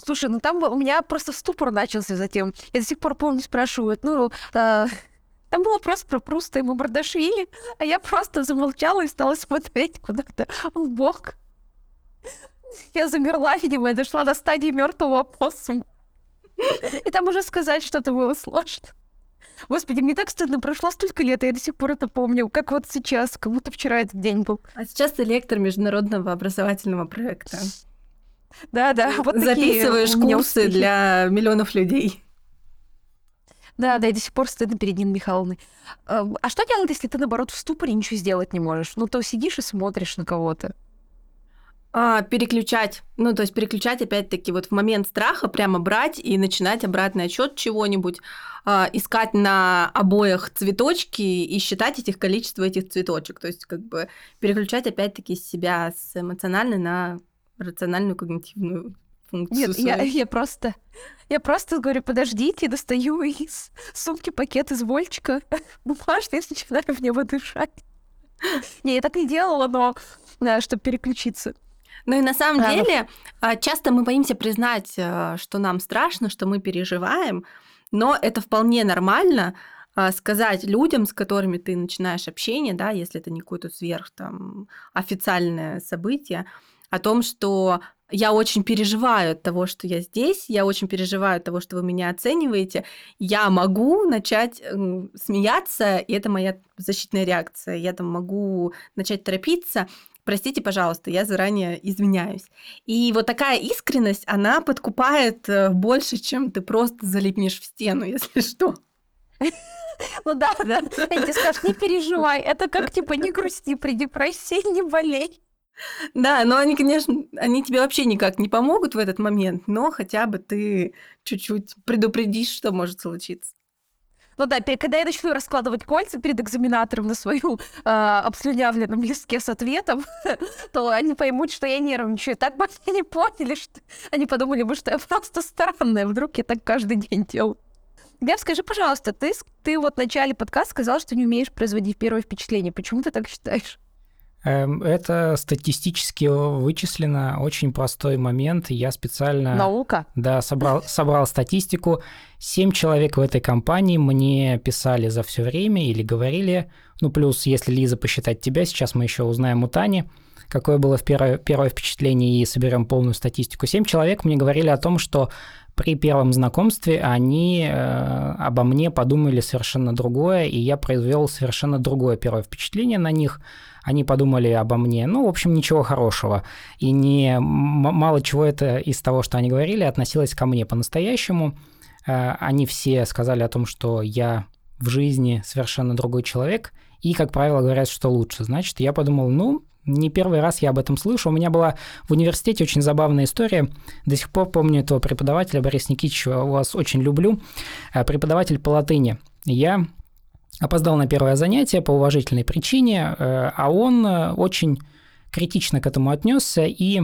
Слушай, ну там у меня просто ступор начался затем. Я до сих пор помню, спрашивают, ну, а, там был вопрос про Пруста и Мамардашвили, а я просто замолчала и стала смотреть куда-то в бок. Я замерла, видимо, и дошла до стадии мертвого опоссума. И там уже сказать что-то было сложно. Господи, мне так стыдно, прошло столько лет, и я до сих пор это помню, как вот сейчас, как будто вчера этот день был. А сейчас ты лектор международного образовательного проекта. Да, да. Вот Записываешь курсы для миллионов людей. Да, да, и до сих пор стыдно перед Ниной Михайловной. А что делать, если ты, наоборот, в ступоре ничего сделать не можешь? Ну, то сидишь и смотришь на кого-то. А, переключать. Ну, то есть переключать, опять-таки, вот в момент страха прямо брать и начинать обратный отчет чего-нибудь, а, искать на обоях цветочки и считать этих количество этих цветочек. То есть, как бы переключать, опять-таки, себя с эмоциональной на рациональную когнитивную функцию. Нет, я, я просто, я просто говорю, подождите, достаю из сумки пакет из вольчика бумажный и начинаю в него дышать. Не, я так не делала, но да, чтобы переключиться. Ну и на самом а, деле ну... часто мы боимся признать, э, что нам страшно, что мы переживаем, но это вполне нормально а, сказать людям, с которыми ты начинаешь общение, да, если это не какое-то сверх там официальное событие, о том, что я очень переживаю от того, что я здесь, я очень переживаю от того, что вы меня оцениваете, я могу начать смеяться, и это моя защитная реакция, я там могу начать торопиться, простите, пожалуйста, я заранее извиняюсь. И вот такая искренность, она подкупает э, больше, чем ты просто залипнешь в стену, если что. Ну да, да. Я тебе скажу, не переживай, это как типа не грусти при депрессии, не болей. Да, но они, конечно, они тебе вообще никак не помогут в этот момент, но хотя бы ты чуть-чуть предупредишь, что может случиться. Ну да, когда я начну раскладывать кольца перед экзаменатором на свою э, обслюнявленном листке с ответом, то они поймут, что я нервничаю. Так бы они не поняли, что они подумали бы, что я просто странная. Вдруг я так каждый день делаю. Глеб, скажи, пожалуйста, ты, ты вот в начале подкаста сказал, что не умеешь производить первое впечатление. Почему ты так считаешь? Эм, это статистически вычислено, очень простой момент. Я специально... Наука? Да, собрал, собрал статистику. Семь человек в этой компании мне писали за все время или говорили, ну плюс, если Лиза посчитать тебя, сейчас мы еще узнаем у Тани, какое было в первое, первое впечатление и соберем полную статистику. Семь человек мне говорили о том, что при первом знакомстве они э, обо мне подумали совершенно другое, и я произвел совершенно другое первое впечатление на них – они подумали обо мне, ну, в общем, ничего хорошего. И не мало чего это из того, что они говорили, относилось ко мне по-настоящему. Э, они все сказали о том, что я в жизни совершенно другой человек, и, как правило, говорят, что лучше. Значит, я подумал, ну, не первый раз я об этом слышу. У меня была в университете очень забавная история. До сих пор помню этого преподавателя, Борис Никитич, вас очень люблю. Э, преподаватель по латыни. Я опоздал на первое занятие по уважительной причине, э, а он э, очень критично к этому отнесся и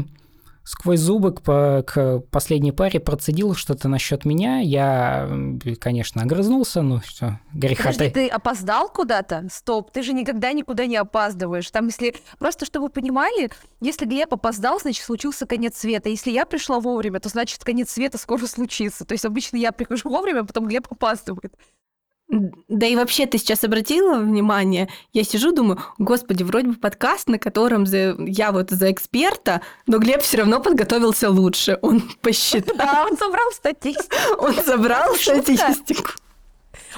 сквозь зубы к, к последней паре процедил что-то насчет меня. Я, конечно, огрызнулся, ну что, греха Подожди, ты опоздал куда-то? Стоп, ты же никогда никуда не опаздываешь. Там, если... Просто, чтобы вы понимали, если Глеб опоздал, значит, случился конец света. Если я пришла вовремя, то значит, конец света скоро случится. То есть обычно я прихожу вовремя, а потом Глеб опаздывает. Да и вообще, ты сейчас обратила внимание, я сижу, думаю, господи, вроде бы подкаст, на котором за, я вот за эксперта, но Глеб все равно подготовился лучше. Он посчитал. Да, он собрал статистику. Он собрал статистику.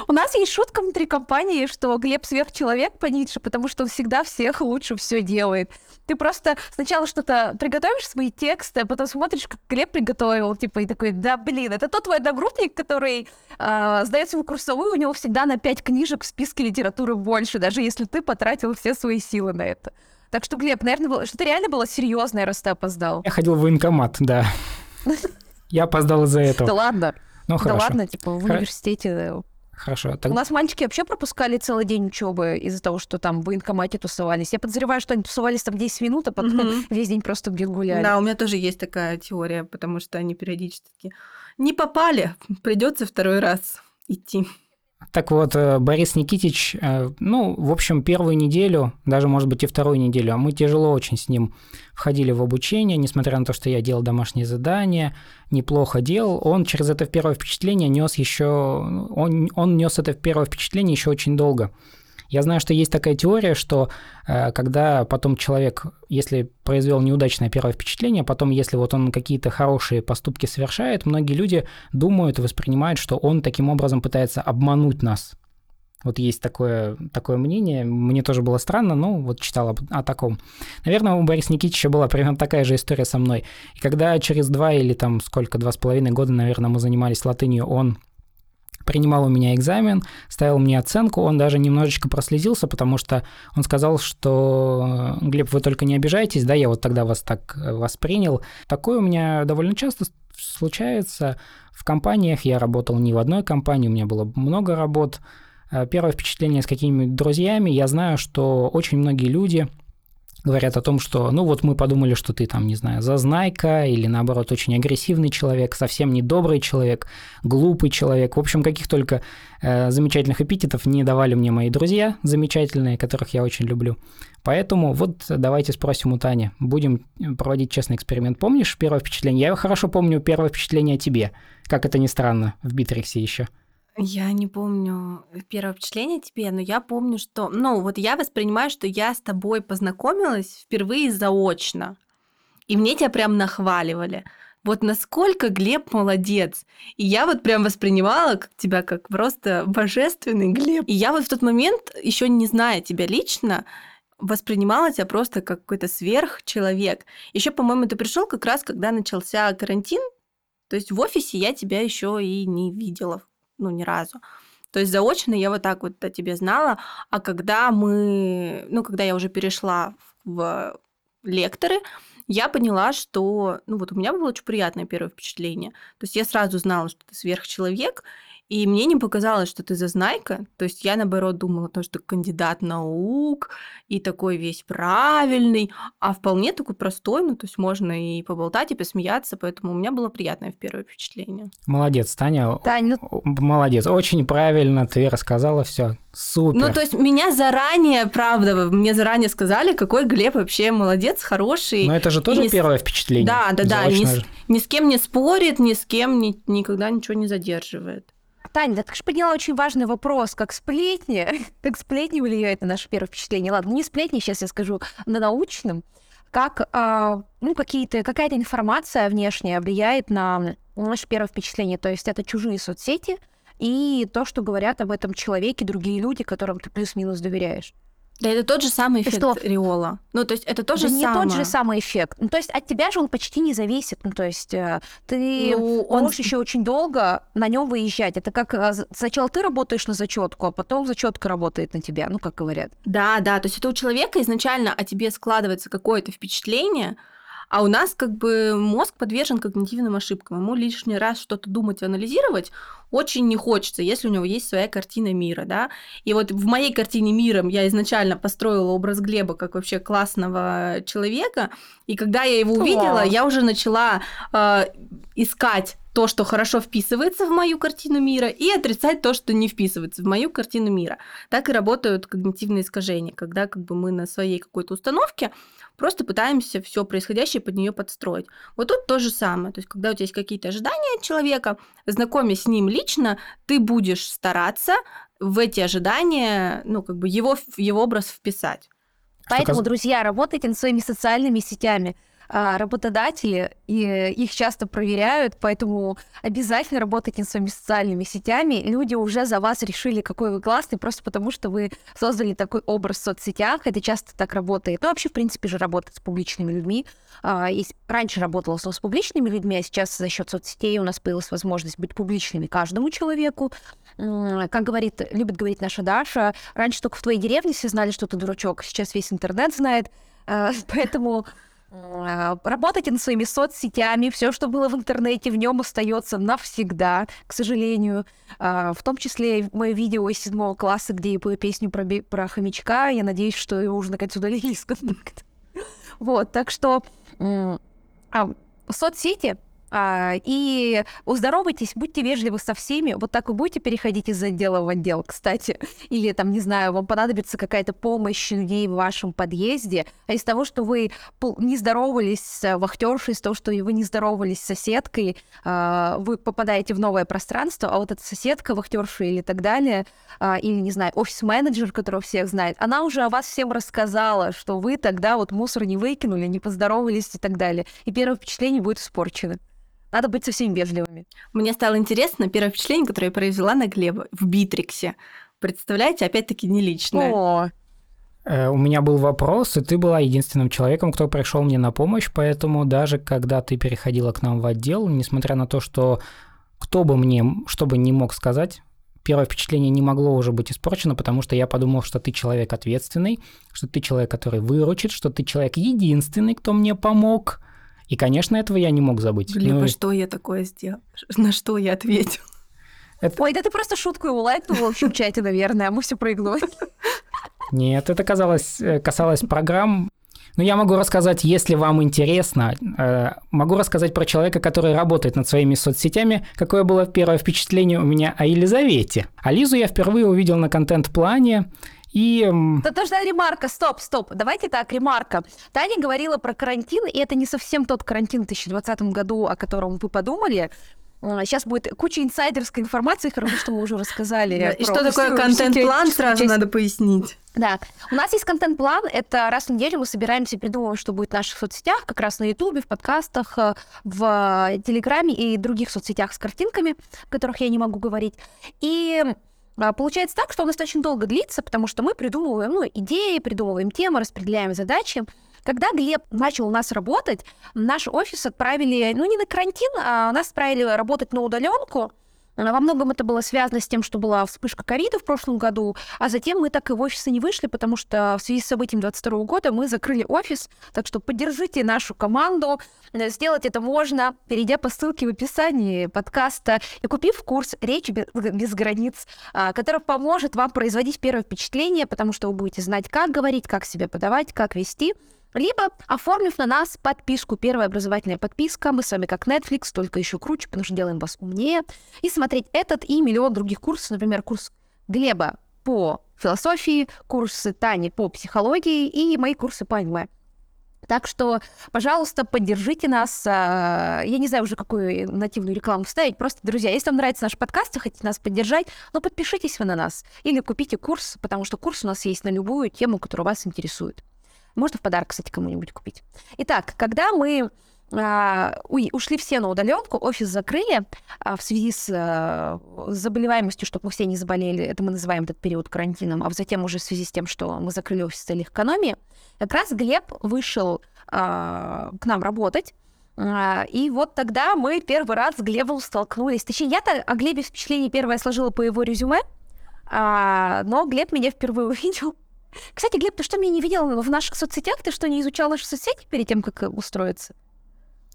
У нас есть шутка внутри компании, что Глеб сверхчеловек по Ницше, потому что он всегда всех лучше все делает. Ты просто сначала что-то приготовишь свои тексты, а потом смотришь, как Глеб приготовил, типа, и такой, да, блин, это тот твой одногруппник, который э, сдает свою курсовую, у него всегда на пять книжек в списке литературы больше, даже если ты потратил все свои силы на это. Так что, Глеб, наверное, было, что-то реально было серьезное, раз ты опоздал. Я ходил в военкомат, да. Я опоздал из-за этого. Да ладно. Ну, да хорошо. ладно, типа, в университете Хорошо. Так... У нас мальчики вообще пропускали целый день учебы из-за того, что там в военкомате тусовались. Я подозреваю, что они тусовались там 10 минут, а потом mm-hmm. весь день просто где гуляли. Да, у меня тоже есть такая теория, потому что они периодически не попали, придется второй раз идти. Так вот, э, Борис Никитич, э, ну, в общем, первую неделю, даже, может быть, и вторую неделю, а мы тяжело очень с ним входили в обучение, несмотря на то, что я делал домашние задания, неплохо делал, он через это первое впечатление нес еще, он, он нес это первое впечатление еще очень долго. Я знаю, что есть такая теория, что э, когда потом человек, если произвел неудачное первое впечатление, потом, если вот он какие-то хорошие поступки совершает, многие люди думают и воспринимают, что он таким образом пытается обмануть нас. Вот есть такое, такое мнение. Мне тоже было странно, но вот читал о, о таком. Наверное, у Бориса Никитича была примерно такая же история со мной. И когда через два или там сколько, два с половиной года, наверное, мы занимались латынью, он принимал у меня экзамен, ставил мне оценку, он даже немножечко прослезился, потому что он сказал, что Глеб, вы только не обижайтесь, да, я вот тогда вас так э, воспринял. Такое у меня довольно часто случается. В компаниях я работал не в одной компании, у меня было много работ. Э, первое впечатление с какими-нибудь друзьями, я знаю, что очень многие люди говорят о том, что, ну вот мы подумали, что ты там, не знаю, зазнайка или наоборот очень агрессивный человек, совсем недобрый человек, глупый человек. В общем, каких только э, замечательных эпитетов не давали мне мои друзья замечательные, которых я очень люблю. Поэтому вот давайте спросим у Тани. Будем проводить честный эксперимент. Помнишь первое впечатление? Я хорошо помню первое впечатление о тебе. Как это ни странно, в Битриксе еще. Я не помню первое впечатление тебе, но я помню, что... Ну, вот я воспринимаю, что я с тобой познакомилась впервые заочно. И мне тебя прям нахваливали. Вот насколько Глеб молодец. И я вот прям воспринимала как тебя как просто божественный Глеб. И я вот в тот момент, еще не зная тебя лично, воспринимала тебя просто как какой-то сверхчеловек. Еще, по-моему, ты пришел как раз, когда начался карантин. То есть в офисе я тебя еще и не видела ну, ни разу. То есть заочно я вот так вот о тебе знала, а когда мы, ну, когда я уже перешла в лекторы, я поняла, что, ну, вот у меня было очень приятное первое впечатление. То есть я сразу знала, что ты сверхчеловек, и мне не показалось, что ты зазнайка. То есть я, наоборот, думала, то, что кандидат наук и такой весь правильный, а вполне такой простой, ну, то есть можно и поболтать, и посмеяться, поэтому у меня было приятное в первое впечатление. Молодец, Таня. Таня, ну... Молодец, очень правильно ты рассказала все. Супер. Ну, то есть меня заранее, правда, мне заранее сказали, какой Глеб вообще молодец, хороший. Но это же тоже и первое впечатление. Да, да, да. Ни с, ни с кем не спорит, ни с кем ни, никогда ничего не задерживает. Таня, да ты же подняла очень важный вопрос, как сплетни, как сплетни влияют на наше первое впечатление. Ладно, не сплетни, сейчас я скажу, на научном. Как, а, ну, какие-то, какая-то информация внешняя влияет на наше первое впечатление. То есть это чужие соцсети и то, что говорят об этом человеке другие люди, которым ты плюс-минус доверяешь. Да, это тот же самый эффект что? Риола. Ну, то есть это то же Да не самое. тот же самый эффект. Ну, то есть от тебя же он почти не зависит. Ну, то есть э, ты Ну, он- можешь еще очень долго на нем выезжать. Это как э, сначала ты работаешь на зачетку, а потом зачетка работает на тебя, ну, как говорят. Да, да, то есть это у человека изначально о тебе складывается какое-то впечатление, а у нас как бы мозг подвержен когнитивным ошибкам. Ему лишний раз что-то думать и анализировать очень не хочется, если у него есть своя картина мира, да. И вот в моей картине мира я изначально построила образ Глеба как вообще классного человека, и когда я его увидела, О. я уже начала э, искать то, что хорошо вписывается в мою картину мира, и отрицать то, что не вписывается в мою картину мира. Так и работают когнитивные искажения, когда как бы мы на своей какой-то установке просто пытаемся все происходящее под нее подстроить. Вот тут то же самое. То есть, когда у тебя есть какие-то ожидания от человека, знакомясь с ним лично, ты будешь стараться в эти ожидания, ну, как бы его, его образ вписать. Поэтому, друзья, работайте над своими социальными сетями. А, Работодатели и их часто проверяют, поэтому обязательно работайте над своими социальными сетями. Люди уже за вас решили, какой вы классный, просто потому что вы создали такой образ в соцсетях. Это часто так работает. Ну, вообще, в принципе же, работает с публичными людьми. А, раньше работала с публичными людьми, а сейчас за счет соцсетей у нас появилась возможность быть публичными каждому человеку. Как говорит, любит говорить наша Даша, раньше только в твоей деревне все знали, что ты дурачок, сейчас весь интернет знает. А, Поэтому работайте над своими соцсетями, все, что было в интернете, в нем остается навсегда, к сожалению. А, В том числе мое видео из седьмого класса, где я пою песню про, про хомячка. Я надеюсь, что его уже наконец удалили из контакта. Вот, так что а, соцсети а, и уздоровайтесь, будьте вежливы со всеми. Вот так вы будете переходить из отдела в отдел, кстати. Или там, не знаю, вам понадобится какая-то помощь людей в вашем подъезде. А из того, что вы не здоровались с вахтершей, из того, что вы не здоровались с соседкой, а, вы попадаете в новое пространство, а вот эта соседка, вахтерша или так далее, а, или, не знаю, офис-менеджер, которого всех знает, она уже о вас всем рассказала, что вы тогда вот мусор не выкинули, не поздоровались и так далее. И первое впечатление будет испорчено. Надо быть совсем вежливыми. Мне стало интересно первое впечатление, которое я произвела на Глеба в Битриксе. Представляете, опять-таки не личное. О, Э, У меня был вопрос, и ты была единственным человеком, кто пришел мне на помощь, поэтому даже когда ты переходила к нам в отдел, несмотря на то, что кто бы мне что бы не мог сказать, первое впечатление не могло уже быть испорчено, потому что я подумал, что ты человек ответственный, что ты человек, который выручит, что ты человек единственный, кто мне помог. И, конечно, этого я не мог забыть. Глеб, Ну, а что я такое сделал? На что я ответил? ой, да ты просто шутку его лайкнул в общем чате, наверное, а мы все проигнорили. Нет, это казалось, э, касалось программ. Но я могу рассказать, если вам интересно, э, могу рассказать про человека, который работает над своими соцсетями, какое было первое впечатление у меня о Елизавете. А Лизу я впервые увидел на контент-плане, и Да тоже ремарка, стоп, стоп. Давайте так, ремарка. Таня говорила про карантин, и это не совсем тот карантин в 2020 году, о котором вы подумали. Сейчас будет куча инсайдерской информации, хорошо, что мы уже рассказали. Да, И что такое контент-план, сразу часть. надо пояснить. Да, у нас есть контент-план. Это раз в неделю мы собираемся и придумываем, что будет в наших соцсетях, как раз на Ютубе, в подкастах, э, в э, Телеграме и других соцсетях с картинками, о которых я не могу говорить. И а, Получается так, что это очень долго длится, потому что мы придумываем ну, идеи, придумываем темы, распределяем задачи. Когда Глеб начал у нас работать, наш офис отправили, ну не на карантин, а нас отправили работать на удаленку. Во многом это было связано с тем, что была вспышка ковида в прошлом году, а затем мы так и в офисы не вышли, потому что в связи с событием 22 года мы закрыли офис, так что поддержите нашу команду. Э, Сделать это можно, перейдя по ссылке в описании подкаста и купив курс «Речь без, без границ», а, который поможет вам производить первое впечатление, потому что вы будете знать, как говорить, как себя подавать, как вести, либо оформив на нас подписку. Первая образовательная подписка. Мы с вами как Netflix, только еще круче, потому что делаем вас умнее. И смотреть этот и миллион других курсов. Например, курс Глеба по философии, курсы Тани по психологии и мои курсы по аниме. Так что, пожалуйста, поддержите нас. А, Я не знаю уже, какую нативную рекламу вставить. Просто, друзья, если вам нравится наш подкаст и хотите нас поддержать, ну, подпишитесь вы на нас. Или купите курс, потому что курс у нас есть на любую тему, которая вас интересует. Можно в подарок, кстати, кому-нибудь купить. Итак, когда мы а, ушли все на удаленку, офис закрыли а, в связи с а, заболеваемостью, чтобы мы все не заболели. Это мы называем этот период карантином, а затем уже в связи с тем, что мы закрыли офис в целях экономии. Как раз Глеб вышел а, к нам работать. И вот тогда мы первый раз с Глебом столкнулись. Точнее, я-то о Глебе впечатление первое сложила по его резюме, но Глеб меня впервые увидел. Кстати, Глеб, ты что, меня не видел в наших соцсетях? Ты что, не изучал наши соцсети перед тем, как э, устроиться?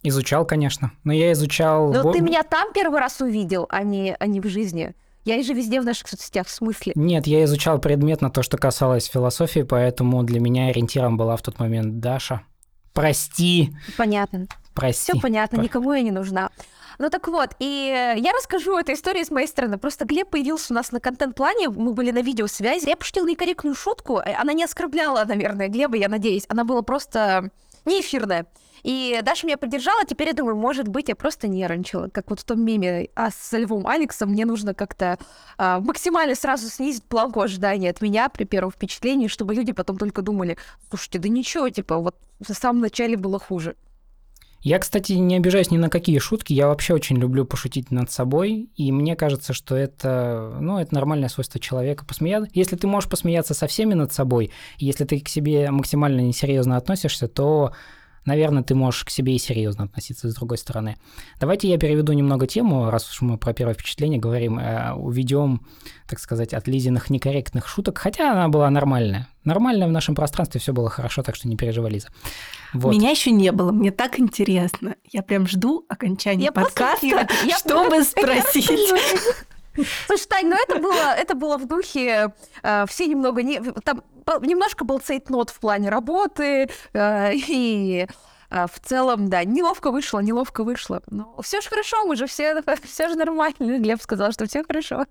Изучал, конечно. Но я изучал... Во- ты меня там первый раз увидел, а не, а не в жизни. Я же везде в наших соцсетях, в смысле? Нет, я изучал предметно то, что касалось философии, поэтому для меня ориентиром была в тот момент Даша. Прости, Понятно. Прости. Все понятно, никому я не нужна. Ну так вот, и э, я расскажу эту историю с моей стороны. Просто Глеб появился у нас на контент-плане, мы были на видеосвязи. Я пошутила некорректную шутку, э, она не оскорбляла, наверное, Глеба, я надеюсь. Она была просто не эфирная. И Даша меня поддержала, теперь я думаю, может быть, я просто нервничала. Как вот в том меме а с Львом Алексом, мне нужно как-то а, максимально сразу снизить планку ожидания от меня при первом впечатлении, чтобы люди потом только думали, слушайте, да ничего, типа, вот в самом начале было хуже. Я, кстати, не обижаюсь ни на какие шутки. Я вообще очень люблю пошутить над собой. И мне кажется, что это, ну, это нормальное свойство человека посмеяться. Если ты можешь посмеяться со всеми над собой, если ты к себе максимально несерьезно относишься, то, наверное, ты можешь к себе и серьезно относиться с другой стороны. Давайте я переведу немного тему, раз уж мы про первое впечатление говорим, э, уведем, так сказать, от Лизиных некорректных шуток, хотя она была нормальная. Нормально в нашем пространстве все было хорошо, так что не переживай, Лиза. Вот. Меня еще не было, мне так интересно. Я прям жду окончания Я подкаста, я- чтобы спросить. Слушай, Тань, ну это было, это было в духе, э, все немного, не, там немножко был цейтнот в плане работы, э, и э, в целом, да, неловко вышло, неловко вышло. Но все же хорошо, мы же все, все же нормально. Глеб сказал, что все хорошо.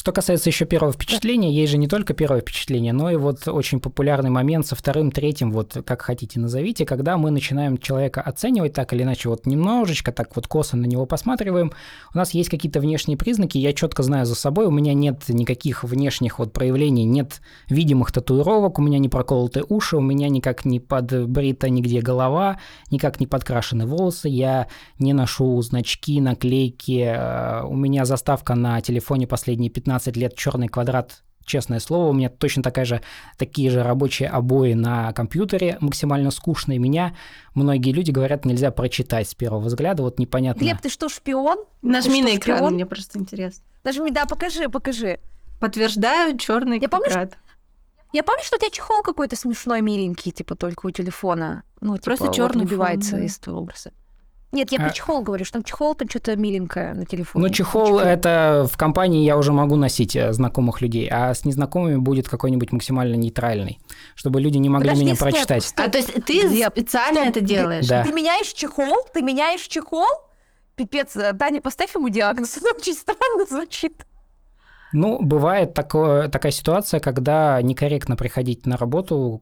Что касается еще первого впечатления, есть же не только первое впечатление, но и вот очень популярный момент со вторым, третьим, вот как хотите назовите, когда мы начинаем человека оценивать так или иначе, вот немножечко так вот косо на него посматриваем, у нас есть какие-то внешние признаки, я четко знаю за собой, у меня нет никаких внешних вот проявлений, нет видимых татуировок, у меня не проколоты уши, у меня никак не подбрита нигде голова, никак не подкрашены волосы, я не ношу значки, наклейки, э, у меня заставка на телефоне последние 15 лет черный квадрат Честное слово, у меня точно такая же, такие же рабочие обои на компьютере, максимально скучные. Меня многие люди говорят, нельзя прочитать с первого взгляда, вот непонятно. Глеб, ты что, шпион? Нажми Ты на что, экран, шпион? мне просто интересно. Даже да, покажи, покажи. Подтверждаю черный Я помню, квадрат. Я помню, что у тебя чехол какой-то смешной, миленький, типа только у телефона. Ну, типа, Просто вот чёрный выбивается фон, да. из твоего образа. Нет, я А- про чехол говорю, что там чехол, там что-то миленькое на телефоне. Ну, чехол это в компании я уже могу носить э, знакомых людей, а с незнакомыми будет какой-нибудь максимально нейтральный, чтобы люди не могли Подожди, меня стоп, прочитать. стоп. А то есть ты специально стоп, это делаешь? Да. Ты меняешь чехол? Ты меняешь чехол? Пипец, э, Даня, поставь ему диагноз. Это очень странно звучит. Ну, бывает такое, такая ситуация, когда некорректно приходить на работу,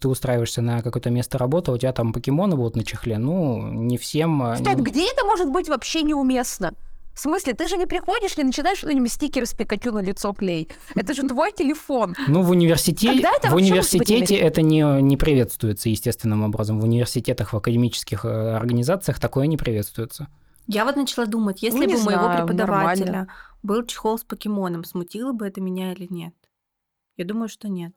ты устраиваешься на какое-то место работы, у тебя там покемоны будут на чехле, ну, не всем... э, Стоп, не- где это может быть вообще неуместно? В смысле, ты же не приходишь, не начинаешь что-нибудь стикеры с Пикачу на лицо клей. Это же твой телефон. Ну, в университете, Когда это в университете это не, не приветствуется естественным образом. В университетах, в академических э, организациях такое не приветствуется. Я вот начала думать, если Ну, бы у моего знаю, преподавателя нормально. Был чехол с покемоном, смутило бы это меня или нет? Я думаю, что нет.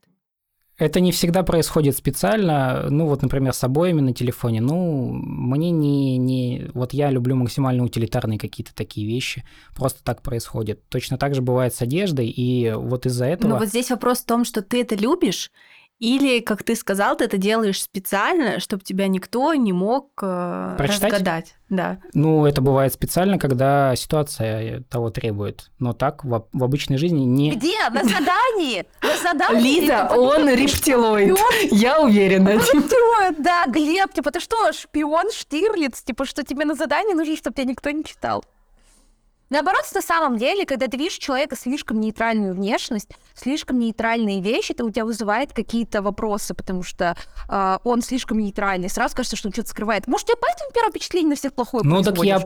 Это не всегда происходит специально. Ну, вот, например, с обоями на телефоне. Ну, мне не, не... Вот я люблю максимально утилитарные какие-то такие вещи. Просто так происходит. Точно так же бывает с одеждой. И вот из-за этого... Но вот здесь вопрос в том, что ты это любишь, или, как ты сказал, ты это делаешь специально, чтобы тебя никто не мог э, Прочитать? разгадать. Да. Ну, это бывает специально, когда ситуация того требует. Но так в, в обычной жизни не... Где? На задании? На задании? Лиза, он рептилоид. Я уверена. Рептилоид, да, Глеб, типа, ты что, шпион, Штирлиц, типа, что тебе на задание нужно, чтобы тебя никто не читал? Наоборот, на самом деле, когда ты видишь человека слишком нейтральную внешность, слишком нейтральные вещи, это у тебя вызывает какие-то вопросы, потому что э, он слишком нейтральный. Сразу кажется, что он что-то скрывает. Может, тебе поэтому первое впечатление на всех плохое Ну так я,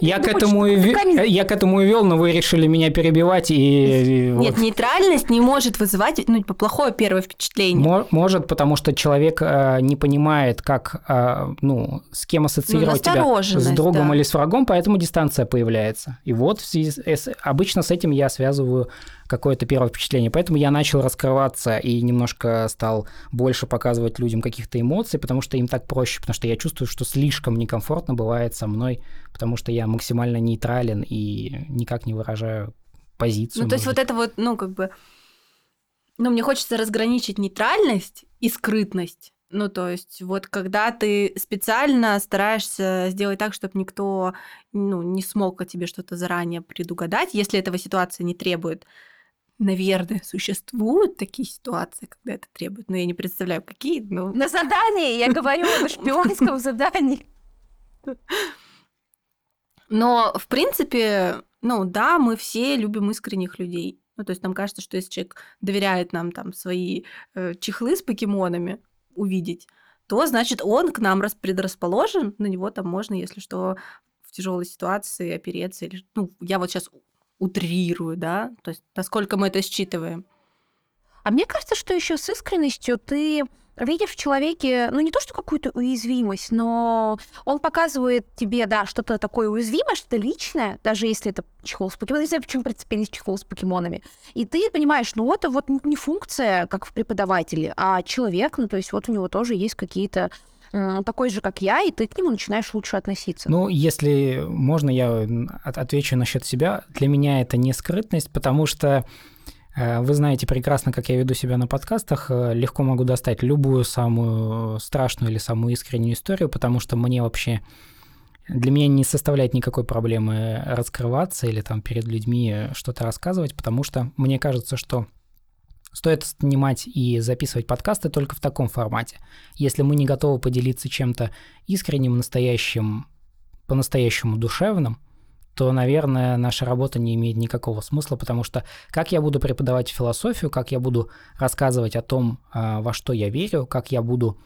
я, к этому и, ве- я к этому и вел, но вы решили меня перебивать и... Нет, вот. нейтральность не может вызывать ну, типа, плохое первое впечатление. Мо- Может, потому что человек э, не понимает, как, э, ну, с кем ассоциировать тебя, с другом да. или с врагом, поэтому дистанция появляется. И вот с- с- обычно с этим я связываю какое-то первое впечатление. Поэтому я начал раскрываться и немножко стал больше показывать людям каких-то эмоций, потому что им так проще, потому что я чувствую, что слишком некомфортно бывает со мной, потому что я максимально нейтрален и никак не выражаю позицию. Ну, то есть может вот это вот, ну, как бы... Ну, мне хочется разграничить нейтральность и скрытность. Ну, то есть вот когда ты специально стараешься сделать так, чтобы никто ну, не смог о тебе что-то заранее предугадать, если этого ситуация не требует. Наверное, существуют такие ситуации, когда это требует, но я не представляю, какие. Ну, На задании, я говорю, на шпионском задании. Но, в принципе, ну да, мы все любим искренних людей. Ну, то есть нам кажется, что если человек доверяет нам там свои э, чехлы с покемонами увидеть, то значит он к нам рас- предрасположен, на него там можно, если что, в тяжелой ситуации опереться. Или, ну, я вот сейчас утрирую, да, то есть насколько мы это считываем. А мне кажется, что еще с искренностью ты видишь в человеке, ну не то, что какую-то уязвимость, но он показывает тебе, да, что-то такое уязвимое, что-то личное, даже если это чехол с покемонами. Не знаю, почему прицепились чехол с покемонами. И ты понимаешь, ну это вот не функция, как в преподавателе, а человек, ну то есть вот у него тоже есть какие-то такой же, как я, и ты к нему начинаешь лучше относиться. Ну, если можно, я от- отвечу насчет себя. Для меня это не скрытность, потому что вы знаете прекрасно, как я веду себя на подкастах. э, Легко могу достать любую самую страшную или самую искреннюю историю, потому что мне вообще для меня не составляет никакой проблемы раскрываться или там перед людьми что-то рассказывать, потому что мне кажется, что стоит снимать и записывать подкасты только в таком формате. Если мы не готовы поделиться чем-то искренним, настоящим, по-настоящему душевным, то, наверное, наша работа не имеет никакого смысла, потому что как я буду преподавать философию, как я буду рассказывать о том, а, во что я верю, как я буду...